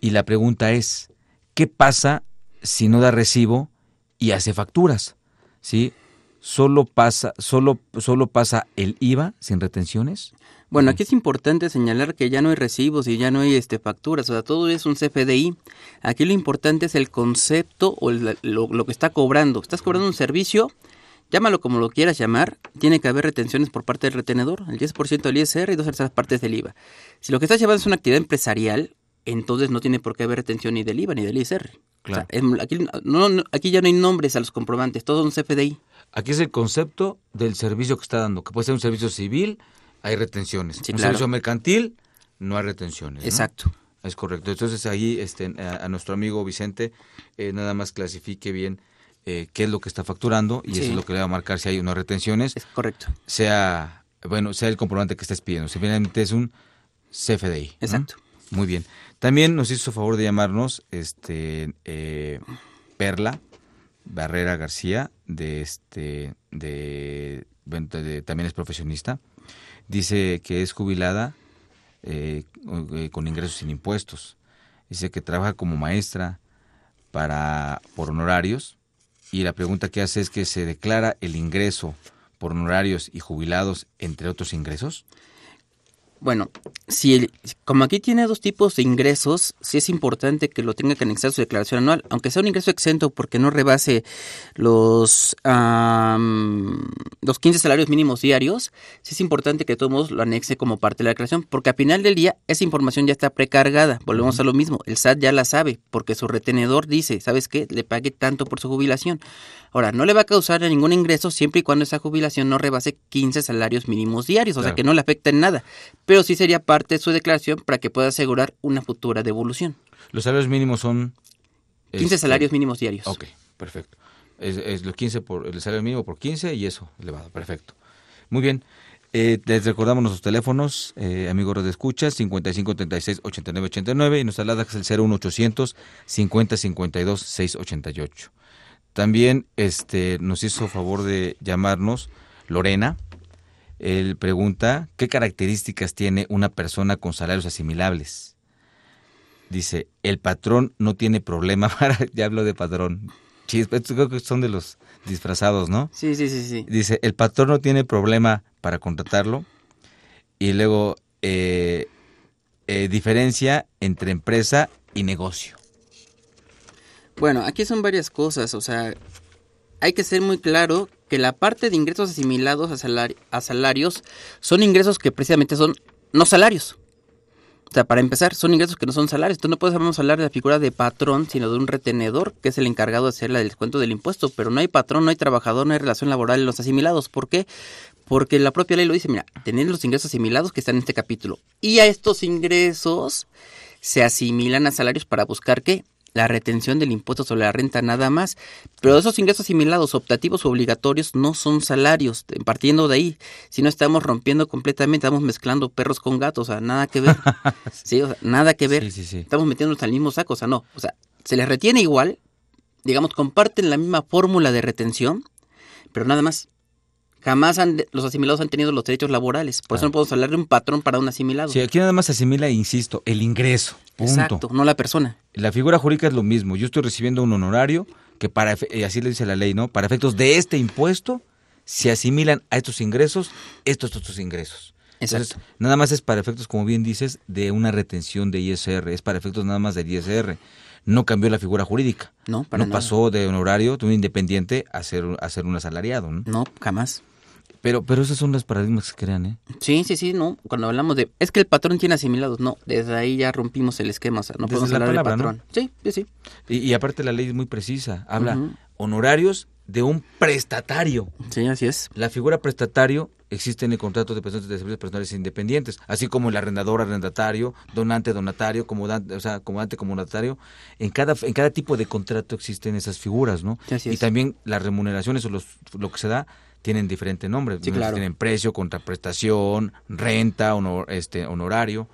Y la pregunta es, ¿qué pasa si no da recibo y hace facturas? ¿Sí? ¿Solo pasa, solo, solo pasa el IVA sin retenciones? Bueno, aquí es importante señalar que ya no hay recibos y ya no hay este, facturas, o sea, todo es un CFDI. Aquí lo importante es el concepto o lo, que está cobrando. Estás cobrando un servicio, llámalo como lo quieras llamar, tiene que haber retenciones por parte del retenedor, el 10% del ISR y dos terceras partes del IVA. Si lo que estás llevando es una actividad empresarial, entonces no tiene por qué haber retención ni del IVA ni del ISR. Claro. aquí, no, aquí ya no hay nombres a los comprobantes, todo un CFDI. Aquí es el concepto del servicio que está dando, que puede ser un servicio civil, hay retenciones. en servicio mercantil no hay retenciones. Exacto. Es correcto. Entonces ahí este, a, nuestro amigo Vicente eh, nada más clasifique bien eh, qué es lo que está facturando y eso es lo que le va a marcar si hay unas retenciones. Es correcto. Sea, bueno, sea el comprobante que estés pidiendo. Simplemente es un CFDI. Exacto. Muy bien. También nos hizo favor de llamarnos este eh, Perla Barrera García de este de también es profesionista Dice que es jubilada eh, eh, con ingresos sin impuestos. Dice que trabaja como maestra para por honorarios y la pregunta que hace es que se declara el ingreso por honorarios y jubilados entre otros ingresos. Bueno, si como aquí tiene dos tipos de ingresos, sí es importante que lo tenga que anexar su declaración anual, aunque sea un ingreso exento porque no rebase los, los 15 salarios mínimos diarios, sí es importante que todos lo anexe como parte de la declaración, porque al final del día esa información ya está precargada. Volvemos a lo mismo, el SAT ya la sabe, porque su retenedor dice, ¿sabes qué? Le pague tanto por su jubilación. Ahora, no le va a causar ningún ingreso siempre y cuando esa jubilación no rebase 15 salarios mínimos diarios, o sea que no le afecta en nada, pero sí sería parte de su declaración para que pueda asegurar una futura devolución. Los salarios mínimos son... 15 este, salarios mínimos diarios. Ok, perfecto. Es, los 15 por, el salario mínimo por 15 y eso elevado, perfecto. Muy bien. Eh, les recordamos nuestros teléfonos, eh, amigos de escucha, 5536 8989 y nuestra alada es el 01800 5052 688. También este, nos hizo favor de llamarnos Lorena. Él pregunta, ¿qué características tiene una persona con salarios asimilables? Dice, el patrón no tiene problema para... Ya hablo de patrón. Sí, creo que son de los disfrazados, ¿no? Sí, sí, sí, sí. Dice, el patrón no tiene problema para contratarlo. Y luego, eh, eh, diferencia entre empresa y negocio. Bueno, aquí son varias cosas, o sea, hay que ser muy claro que la parte de ingresos asimilados a, a salarios son ingresos que precisamente son no salarios. O sea, para empezar, son ingresos que no son salarios. Entonces no podemos hablar de la figura de patrón, sino de un retenedor, que es el encargado de hacer el descuento del impuesto. Pero no hay patrón, no hay trabajador, no hay relación laboral en los asimilados. ¿Por qué? Porque la propia ley lo dice, mira, tener los ingresos asimilados que están en este capítulo. Y a estos ingresos se asimilan a salarios para buscar qué? La retención del impuesto sobre la renta nada más. Pero esos ingresos asimilados, optativos o obligatorios, no son salarios. Partiendo de ahí, si no estamos rompiendo completamente, estamos mezclando perros con gatos, o sea, nada que ver. sí, o sea, nada que ver. Estamos metiéndonos al mismo saco, o sea, no. O sea, se les retiene igual, digamos, comparten la misma fórmula de retención, pero nada más. Jamás han, los asimilados han tenido los derechos laborales. Por eso no podemos hablar de un patrón para un asimilado. Sí, aquí nada más asimila, insisto, el ingreso. Exacto, no la persona. La figura jurídica es lo mismo. Yo estoy recibiendo un honorario que para, y así le dice la ley, ¿no? Para efectos de este impuesto, se asimilan a estos ingresos estos otros ingresos. Exacto. nada más es para efectos, como bien dices, de una retención de ISR. Es para efectos nada más del ISR. No cambió la figura jurídica. No, para No pasó de honorario, de un independiente, a ser, a ser un asalariado. ¿no? no, jamás. Pero, pero esos son los paradigmas que se crean, ¿eh? Sí, sí, sí, no. Cuando hablamos de. Es que el patrón tiene asimilados, no. Desde ahí ya rompimos el esquema, o sea, no podemos hablar de patrón. Sí, sí, sí. Y, aparte la ley es muy precisa. Habla honorarios de un prestatario. Sí, así es. La figura prestatario existe en el contrato de prestaciones de servicios personales independientes, así como el arrendador, arrendatario, donante, donatario, comodante, o sea, comodante, comodatario. En cada, en cada tipo de contrato existen esas figuras, ¿no? Sí, así es. Y también las remuneraciones o los, lo que se da tienen diferentes nombres. Tienen precio, contraprestación, renta, honor, este, honorario.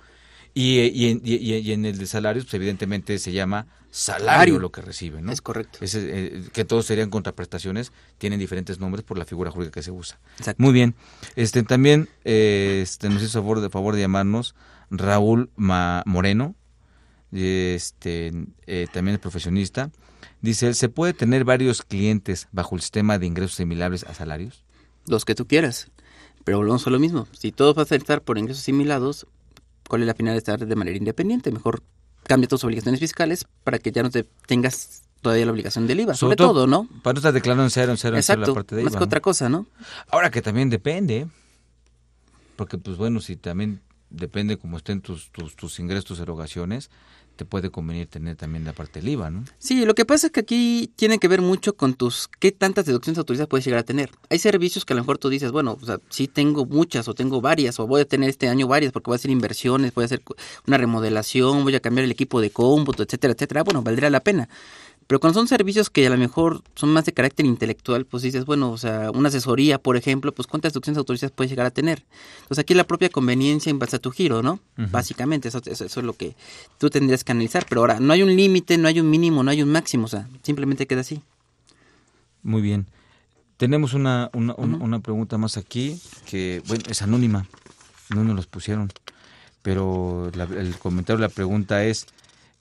Y, y, y, en el de salarios, pues evidentemente se llama salario lo que reciben, ¿no? Es correcto. Eh, que todos serían contraprestaciones, tienen diferentes nombres por la figura jurídica que se usa. Muy bien. Este También eh, este, nos hizo favor de, favor de llamarnos Raúl Moreno, este eh, también es profesionista. Dice él, ¿se puede tener varios clientes bajo el sistema de ingresos similares a salarios? Los que tú quieras. Pero volvemos a lo mismo. Si todos vas a estar por ingresos similados, ¿cuál es la finalidad de estar de manera independiente? Mejor cambia tus obligaciones fiscales para que ya no te tengas todavía la obligación del IVA, sobre, todo, ¿no? Para no estar declarando en cero, en cero, Exacto, en cero la parte de IVA. Más que otra cosa, ¿no? Ahora que también depende, porque pues bueno, si también depende cómo estén tus, tus, tus ingresos, tus erogaciones, te puede convenir tener también la parte del IVA, ¿no? Sí, lo que pasa es que aquí tiene que ver mucho con tus qué tantas deducciones autorizadas puedes llegar a tener. Hay servicios que a lo mejor tú dices, bueno, o sea, sí tengo muchas o tengo varias o voy a tener este año varias porque voy a hacer inversiones, voy a hacer una remodelación, voy a cambiar el equipo de cómputo, etcétera, etcétera. Bueno, valdría la pena. Pero cuando son servicios que a lo mejor son más de carácter intelectual, pues dices, bueno, o sea, una asesoría, por ejemplo, pues cuántas deducciones autorizadas puedes llegar a tener. Entonces aquí la propia conveniencia en base a tu giro, ¿no? Básicamente, eso, eso, es lo que tú tendrías que analizar. Pero ahora, no hay un límite, no hay un mínimo, no hay un máximo, o sea, simplemente queda así. Muy bien. Tenemos una, una, una pregunta más aquí, que, bueno, es anónima, no nos los pusieron, pero el comentario, la pregunta es,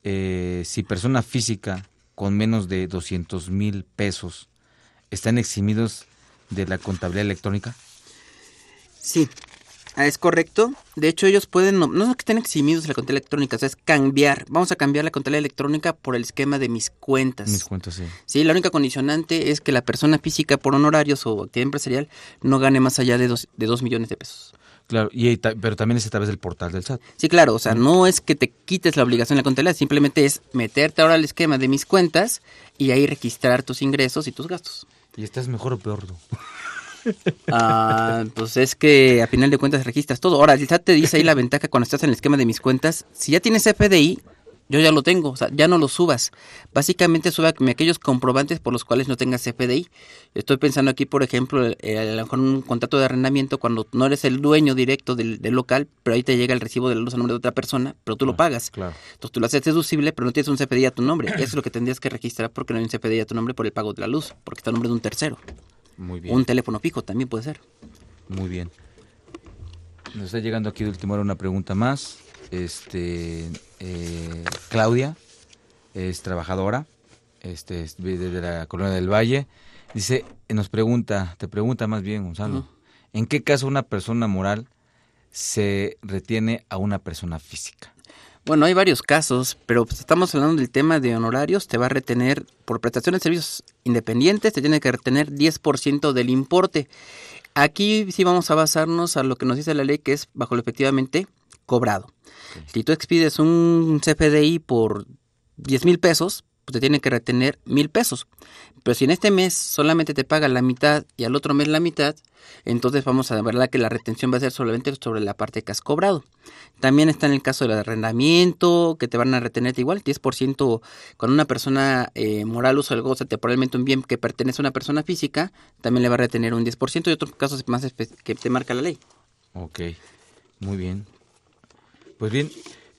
eh, si persona física con menos de 200 mil pesos están eximidos de la contabilidad electrónica? Sí, ah, es correcto. De hecho, ellos pueden, no, no es que estén eximidos de la contabilidad electrónica, o sea, es cambiar. Vamos a cambiar la contabilidad electrónica por el esquema de mis cuentas. Mis cuentas, sí. Sí, la única condicionante es que la persona física por honorarios o actividad empresarial no gane más allá de dos, de dos millones de pesos. Claro, y, pero también es a través del portal del SAT. Sí, claro, o sea, no es que te quites la obligación de la contabilidad, simplemente es meterte ahora al esquema de mis cuentas y ahí registrar tus ingresos y tus gastos. ¿Y estás mejor o peor? Ah, pues es que a final de cuentas registras todo. Ahora, el SAT te dice ahí la ventaja cuando estás en el esquema de mis cuentas, si ya tienes FDI, yo ya lo tengo, o sea, ya no lo subas. Básicamente súbame aquellos comprobantes por los cuales no tengas CFDI. Estoy pensando aquí, por ejemplo, eh, a lo mejor un contrato de arrendamiento cuando no eres el dueño directo del, local, pero ahí te llega el recibo de la luz a nombre de otra persona, pero tú lo pagas. Claro. Entonces tú lo haces deducible, pero no tienes un CFDI a tu nombre. Eso es lo que tendrías que registrar porque no hay un CFDI a tu nombre por el pago de la luz, porque está a nombre de un tercero. Muy bien. Un teléfono fijo también puede ser. Muy bien. Nos está llegando aquí de última hora una pregunta más este, eh, Claudia es trabajadora, este, es de la Colonia del Valle. Dice, nos pregunta, te pregunta más bien, Gonzalo, ¿en qué caso una persona moral se retiene a una persona física? Bueno, hay varios casos, pero pues, estamos hablando del tema de honorarios. Te va a retener, por prestación de servicios independientes, te tiene que retener 10% del importe. Aquí sí vamos a basarnos a lo que nos dice la ley, que es bajo lo efectivamente cobrado. Si tú expides un CFDI por 10 mil pesos, pues te tiene que retener mil pesos. Pero si en este mes solamente te paga la mitad y al otro mes la mitad, entonces vamos a ver que la retención va a ser solamente sobre la parte que has cobrado. También está en el caso del arrendamiento, que te van a retener igual, 10% cuando una persona eh, moral usa el goza temporalmente un bien que pertenece a una persona física, también le va a retener un 10% y otros casos más que te marca la ley. Ok, muy bien. Pues bien,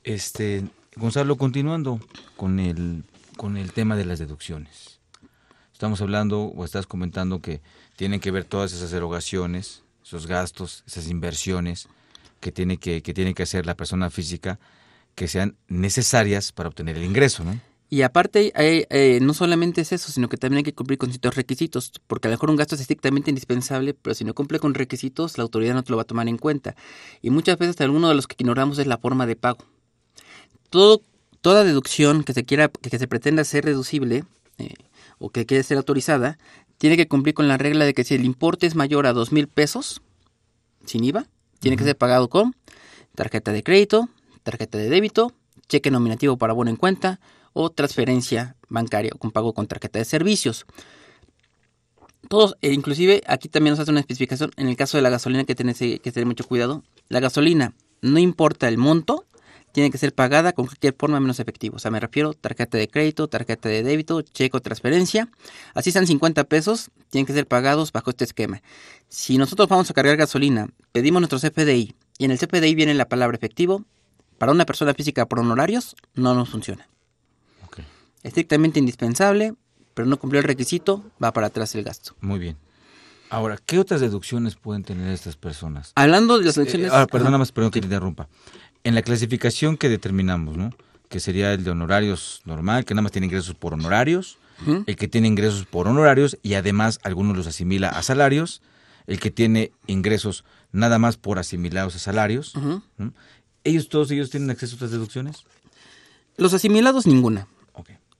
este Gonzalo, continuando con el, con el tema de las deducciones. Estamos hablando o estás comentando que tienen que ver todas esas erogaciones, esos gastos, esas inversiones que tiene que, que, tiene que hacer la persona física que sean necesarias para obtener el ingreso, ¿no? Y aparte, eh, no solamente es eso, sino que también hay que cumplir con ciertos requisitos, porque a lo mejor un gasto es estrictamente indispensable, pero si no cumple con requisitos, la autoridad no te lo va a tomar en cuenta. Y muchas veces alguno de los que ignoramos es la forma de pago. Todo, toda deducción que se quiera, que se pretenda ser reducible, eh, o que quiere ser autorizada, tiene que cumplir con la regla de que si el importe es mayor a dos mil pesos, sin IVA, tiene que ser pagado con tarjeta de crédito, tarjeta de débito, cheque nominativo para bono en cuenta o transferencia bancaria con pago con tarjeta de servicios. Todos, e inclusive aquí también nos hace una especificación en el caso de la gasolina que tiene que tener mucho cuidado. La gasolina, no importa el monto, tiene que ser pagada con cualquier forma menos efectivo. O sea, me refiero tarjeta de crédito, tarjeta de débito, cheque o transferencia. Así sean 50 pesos, tienen que ser pagados bajo este esquema. Si nosotros vamos a cargar gasolina, pedimos nuestro CFDI y en el CFDI viene la palabra efectivo, para una persona física por honorarios no nos funciona. Estrictamente indispensable, pero no cumplió el requisito, va para atrás el gasto. Muy bien. Ahora, ¿qué otras deducciones pueden tener estas personas? Hablando de las deducciones... Eh, perdón, más, perdón que te interrumpa en la clasificación que determinamos, ¿no? Que sería el de honorarios normal, que nada más tiene ingresos por honorarios, el que tiene ingresos por honorarios y además algunos los asimila a salarios, el que tiene ingresos nada más por asimilados a salarios. ¿Ellos todos ellos tienen acceso a estas deducciones? Los asimilados ninguna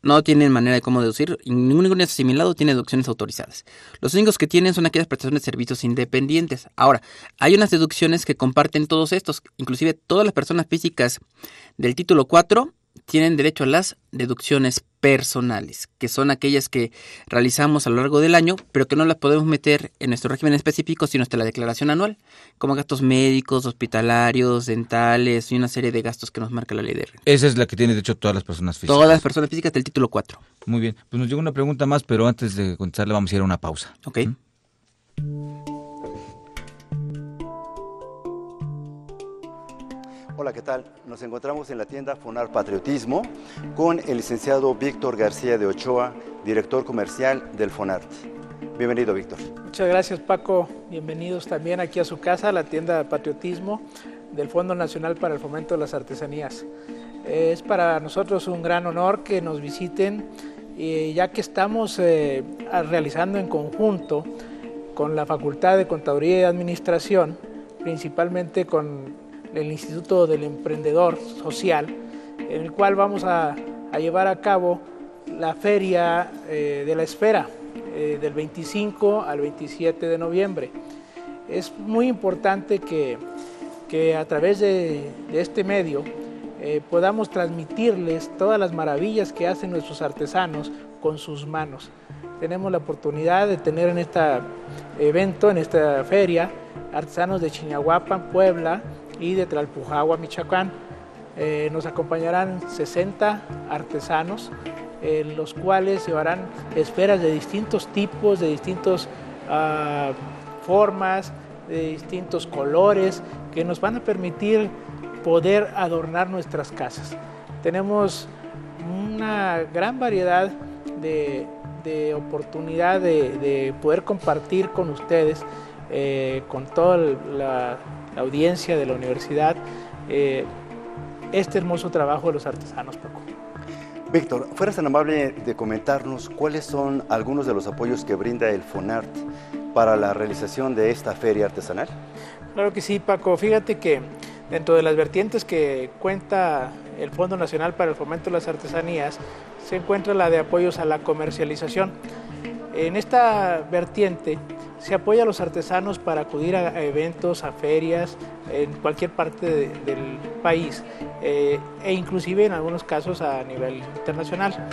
no tienen manera de cómo deducir, ningún ingreso asimilado tiene deducciones autorizadas. Los únicos que tienen son aquellas prestaciones de servicios independientes. Ahora, hay unas deducciones que comparten todos estos, inclusive todas las personas físicas del título 4 tienen derecho a las deducciones personales, que son aquellas que realizamos a lo largo del año, pero que no las podemos meter en nuestro régimen específico, sino hasta la declaración anual, como gastos médicos, hospitalarios, dentales y una serie de gastos que nos marca la ley de renta. Esa es la que tiene de hecho todas las personas físicas. Todas las personas físicas del título 4. Muy bien, pues nos llega una pregunta más, pero antes de contestarle vamos a ir a una pausa. Ok. Hola, ¿qué tal? Nos encontramos en la tienda Fonar Patriotismo con el licenciado Víctor García de Ochoa, director comercial del Fonart. Bienvenido, Víctor. Muchas gracias, Paco. Bienvenidos también aquí a su casa, la tienda Patriotismo del Fondo Nacional para el Fomento de las Artesanías. Es para nosotros un gran honor que nos visiten, ya que estamos eh, realizando en conjunto con la Facultad de Contaduría y Administración, principalmente con el Instituto del Emprendedor Social, en el cual vamos a, llevar a cabo la feria eh, de la esfera eh, del 25 al 27 de noviembre. Es muy importante que, a través de, este medio eh, podamos transmitirles todas las maravillas que hacen nuestros artesanos con sus manos. Tenemos la oportunidad de tener en este evento, en esta feria, artesanos de Chiñahuapan, Puebla, y de Tlalpujagua, Michoacán. Eh, nos acompañarán 60 artesanos, eh, los cuales llevarán esferas de distintos tipos, de distintas ah, formas, de distintos colores, que nos van a permitir poder adornar nuestras casas. Tenemos una gran variedad de, de oportunidad de, poder compartir con ustedes, eh, con toda la la audiencia de la universidad, eh, este hermoso trabajo de los artesanos, Paco. Víctor, ¿fueras tan amable de comentarnos cuáles son algunos de los apoyos que brinda el FONART para la realización de esta feria artesanal? Claro que sí, Paco. Fíjate que Dentro de las vertientes que cuenta el Fondo Nacional para el Fomento de las Artesanías se encuentra la de apoyos a la comercialización. En esta vertiente se apoya a los artesanos para acudir a eventos, a ferias, en cualquier parte de, del país eh, e inclusive en algunos casos a nivel internacional.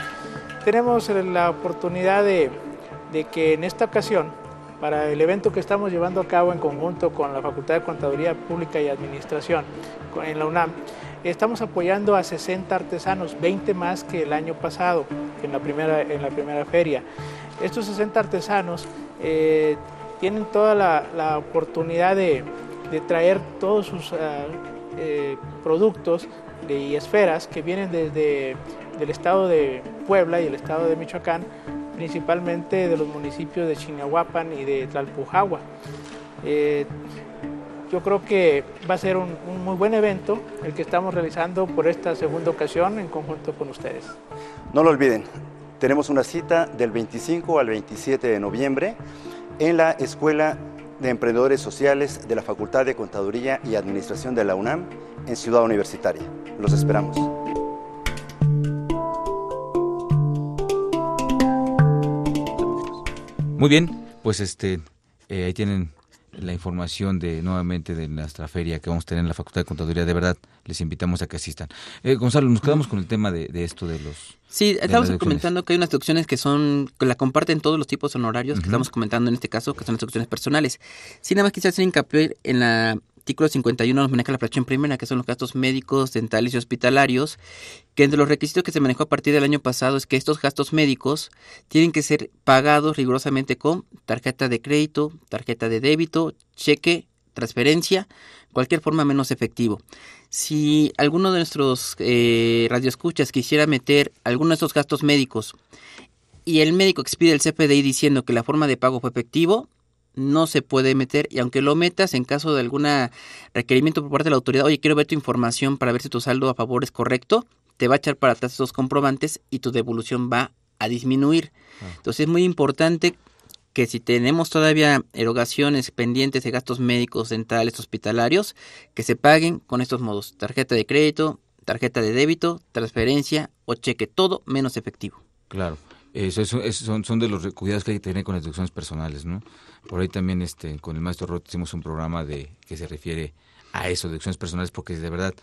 Tenemos la oportunidad de, de que en esta ocasión, para el evento que estamos llevando a cabo en conjunto con la Facultad de Contaduría Pública y Administración en la UNAM, estamos apoyando a 60 artesanos, 20 más que el año pasado en la primera, en la primera feria. Estos 60 artesanos eh, tienen toda la, oportunidad de, traer todos sus uh, eh, productos de, y esferas que vienen desde del estado de Puebla y el estado de Michoacán, principalmente de los municipios de Chinahuapan y de Tlalpujagua. Eh, yo creo que va a ser un, un, muy buen evento el que estamos realizando por esta segunda ocasión en conjunto con ustedes. No lo olviden, tenemos una cita del 25 al 27 de noviembre en la Escuela de Emprendedores Sociales de la Facultad de Contaduría y Administración de la UNAM en Ciudad Universitaria. Los esperamos. Muy bien, pues este eh, ahí tienen la información de nuevamente de nuestra feria que vamos a tener en la Facultad de Contaduría. De verdad, les invitamos a que asistan. Eh, Gonzalo, nos quedamos con el tema de, de esto de los... Sí, estamos comentando que hay unas deducciones que son, que la comparten todos los tipos honorarios uh -huh. que estamos comentando en este caso, que son las deducciones personales. Sí, nada más quisiera hacer hincapié en la artículo 51 nos maneja la fracción primera, que son los gastos médicos, dentales y hospitalarios, que entre los requisitos que se manejó a partir del año pasado es que estos gastos médicos tienen que ser pagados rigurosamente con tarjeta de crédito, tarjeta de débito, cheque, transferencia, cualquier forma menos efectivo. Si alguno de nuestros eh, radioescuchas quisiera meter alguno de esos gastos médicos y el médico expide el CFDI diciendo que la forma de pago fue efectivo, no se puede meter y aunque lo metas en caso de algún requerimiento por parte de la autoridad, oye, quiero ver tu información para ver si tu saldo a favor es correcto, te va a echar para atrás esos comprobantes y tu devolución va a disminuir. Ah. Entonces es muy importante que si tenemos todavía erogaciones pendientes de gastos médicos, dentales, hospitalarios, que se paguen con estos modos, tarjeta de crédito, tarjeta de débito, transferencia o cheque, todo menos efectivo. Claro. Eso, eso, eso son, son, de los cuidados que hay que tener con las deducciones personales, ¿no? Por ahí también este, con el maestro Roth hicimos un programa de que se refiere a eso, deducciones personales, porque de verdad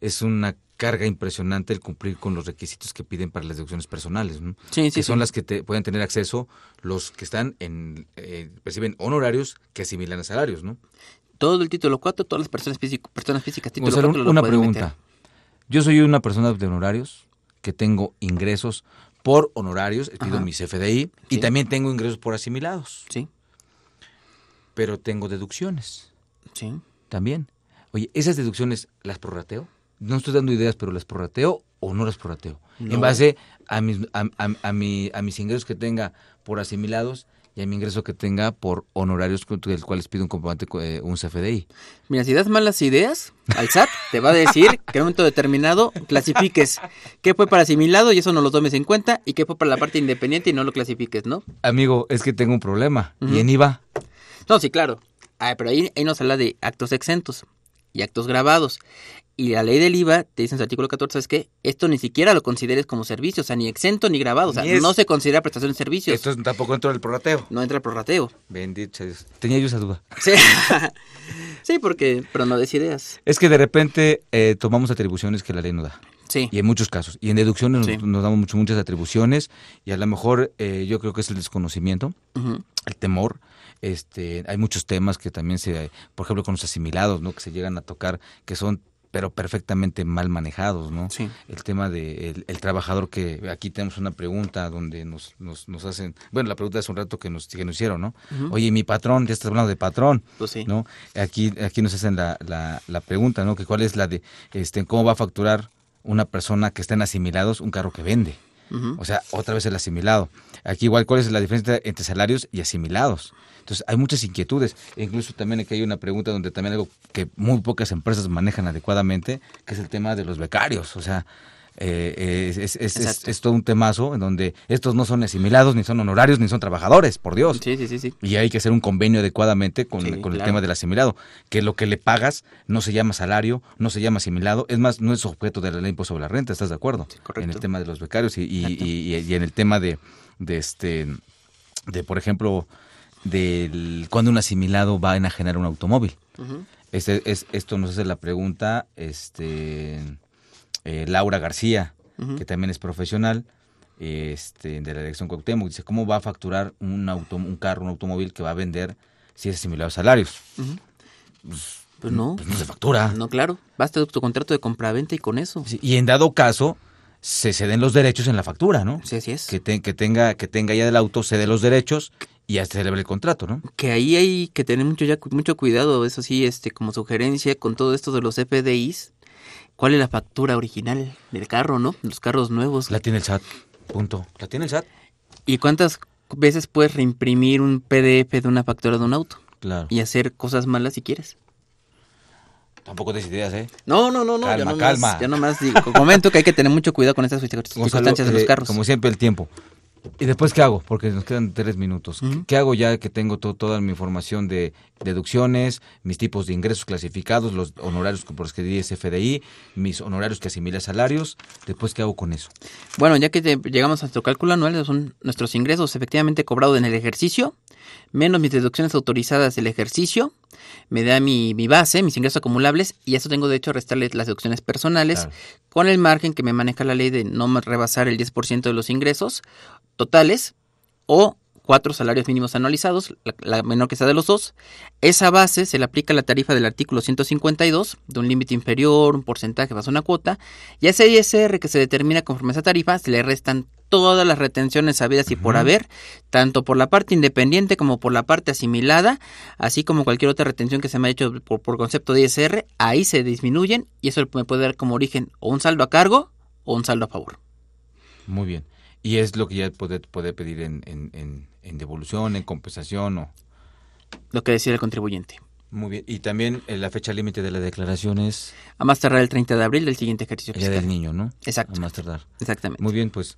es una carga impresionante el cumplir con los requisitos que piden para las deducciones personales, ¿no? Sí, sí, que son sí. las que te pueden tener acceso los que están en eh, perciben honorarios que asimilan a salarios, ¿no? Todo el título 4, todas las personas, físico, personas físicas, título 4 lo una pregunta. meter. Yo soy una persona de honorarios que tengo ingresos por honorarios, pido Ajá. mi CFDI, y también tengo ingresos por asimilados. Sí. Pero tengo deducciones Sí. también. Oye, ¿esas deducciones las prorrateo? No estoy dando ideas, pero las prorrateo o no las prorrateo. No. En base a mis, a, a- a mi- a mis ingresos que tenga por asimilados y a mi ingreso que tenga por honorarios, del cuales pido un comprobante, eh, un CFDI. Mira, si das malas ideas, al SAT te va a decir que en un momento determinado clasifiques qué fue para asimilado y eso no lo tomes en cuenta y qué fue para la parte independiente y no lo clasifiques, ¿no? Amigo, es que tengo un problema. Ujú. ¿Y en IVA? No, sí, claro. Ah, pero ahí, ahí nos habla de actos exentos y actos grabados. Y la ley del IVA te dice en su artículo 14, ¿sabes qué? Esto ni siquiera lo consideres como servicio, o sea, ni exento ni grabado, o sea, es- no se considera prestación de servicios. Esto tampoco entra en el prorrateo. No entra el prorrateo. Bendito sea Dios. Tenía yo esa duda. Sí, sí porque, pero no des ideas. Es que de repente eh, tomamos atribuciones que la ley no da. Sí. Y en muchos casos. Y en deducciones Sí. nos, nos damos mucho- muchas atribuciones y a lo mejor eh, yo creo que es el desconocimiento, el temor. Este, hay muchos temas que también se, por ejemplo, con los asimilados, ¿no? Que se llegan a tocar, que son pero perfectamente mal manejados, ¿no? Sí. El tema de el, el trabajador que aquí tenemos una pregunta donde nos, nos, nos hacen, bueno, la pregunta hace un rato que nos, que nos hicieron, ¿no? Oye, mi patrón, ya estás hablando de patrón, Pues sí. ¿no? Aquí, aquí nos hacen la, la, la pregunta, ¿no? Que cuál es la de, este, cómo va a facturar una persona que está en asimilados un carro que vende. O sea, otra vez el asimilado. Aquí igual, ¿cuál es la diferencia entre salarios y asimilados? Entonces, hay muchas inquietudes. E incluso también aquí hay una pregunta donde también algo que muy pocas empresas manejan adecuadamente, que es el tema de los becarios. O sea, Eh, es, es, es, es, todo un temazo en donde estos no son asimilados, ni son honorarios, ni son trabajadores, por Dios. Sí, sí, sí. sí. Y hay que hacer un convenio adecuadamente con, con el tema del asimilado, que lo que le pagas no se llama salario, no se llama asimilado, es más, no es objeto de la ley impuesto sobre la renta, ¿estás de acuerdo? en el tema de los becarios y, y, y, y en el tema de, de este, de por ejemplo, del cuando un asimilado va a enajenar un automóvil. Uh -huh. este, es, esto nos hace la pregunta, este eh, Laura García, uh -huh. que también es profesional este, de la dirección Cuauhtémoc, dice, ¿cómo va a facturar un, auto, un carro, un automóvil que va a vender si es asimilado a salarios? Uh -huh. pues, pues, no. Pues no se factura. No, claro. Basta tu contrato de compraventa y con eso. Sí, y en dado caso, se ceden los derechos en la factura, ¿no? Sí, así es. Que, te, que, tenga, que tenga ya del auto, cede los derechos y hasta celebre el contrato, ¿no? Que ahí hay que tener mucho, ya, mucho cuidado, eso sí, este, como sugerencia, con todo esto de los FDIs, ¿cuál es la factura original del carro, no? Los carros nuevos. La tiene el SAT, punto. La tiene el SAT. ¿Y cuántas veces puedes reimprimir un PDF de una factura de un auto? Claro. Y hacer cosas malas si quieres. Tampoco des ideas, ¿eh? No, no, no, no. Calma, ya nomás, calma. Ya nomás digo, comento que hay que tener mucho cuidado con estas circunstancias de los carros. Como siempre, el tiempo. ¿Y después qué hago? Porque nos quedan tres minutos. Uh -huh. ¿Qué hago ya que tengo to toda mi información de deducciones, mis tipos de ingresos clasificados, los honorarios por los que di FDI, mis honorarios que asimila salarios? ¿Después qué hago con eso? Bueno, ya que te, llegamos a nuestro cálculo anual, son nuestros ingresos efectivamente cobrados en el ejercicio, menos mis deducciones autorizadas del ejercicio, me da mi, mi, base, mis ingresos acumulables, y eso tengo derecho a restarle las deducciones personales, claro. con el margen que me maneja la ley de no rebasar el 10% de los ingresos totales o cuatro salarios mínimos anualizados, la, la, menor que sea de los dos. Esa base se le aplica la tarifa del artículo 152, de un límite inferior, un porcentaje más una cuota, y a ese ISR que se determina conforme a esa tarifa, se le restan todas las retenciones habidas y uh -huh. por haber, tanto por la parte independiente como por la parte asimilada, así como cualquier otra retención que se me ha hecho por, por concepto de ISR, ahí se disminuyen y eso me puede dar como origen o un saldo a cargo o un saldo a favor. Muy bien. Y es lo que ya puede, puede pedir en, en, en, en, devolución, en compensación o... Lo que decía el contribuyente. Muy bien. Y también eh, la fecha límite de la declaración es... A más tardar el 30 de abril del siguiente ejercicio fiscal. Ya del niño, ¿no? Exacto. A más tardar. Exactamente. Muy bien, pues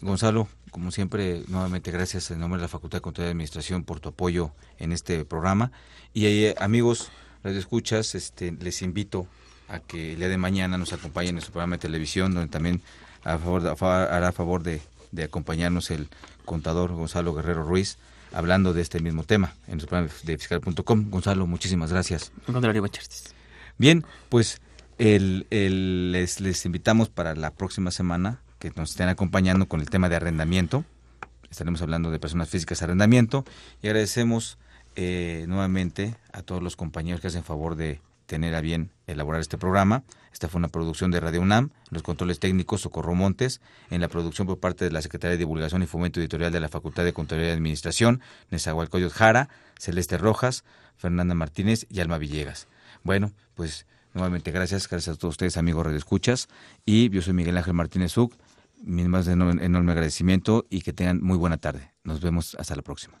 Gonzalo, como siempre, nuevamente gracias en nombre de la Facultad de Control de Administración por tu apoyo en este programa. Y eh, amigos, radio escuchas, este, les invito a que el día de mañana nos acompañen en su programa de televisión, donde también a favor, a favor, hará favor de de acompañarnos el contador Gonzalo Guerrero Ruiz hablando de este mismo tema en su programa de fiscal.com. Gonzalo, muchísimas gracias. Bien, pues el, el, les, les invitamos para la próxima semana que nos estén acompañando con el tema de arrendamiento. Estaremos hablando de personas físicas de arrendamiento y agradecemos eh, nuevamente a todos los compañeros que hacen favor de tener a bien elaborar este programa. Esta fue una producción de Radio UNAM, los controles técnicos Socorro Montes, en la producción por parte de la Secretaría de Divulgación y Fomento Editorial de la Facultad de Contaduría y Administración, Nezahualcóyotl Jara, Celeste Rojas, Fernanda Martínez y Alma Villegas. Bueno, pues nuevamente gracias, gracias a todos ustedes, amigos Radio Escuchas, y yo soy Miguel Ángel Martínez Uc, mi más enorme, enorme agradecimiento y que tengan muy buena tarde. Nos vemos hasta la próxima.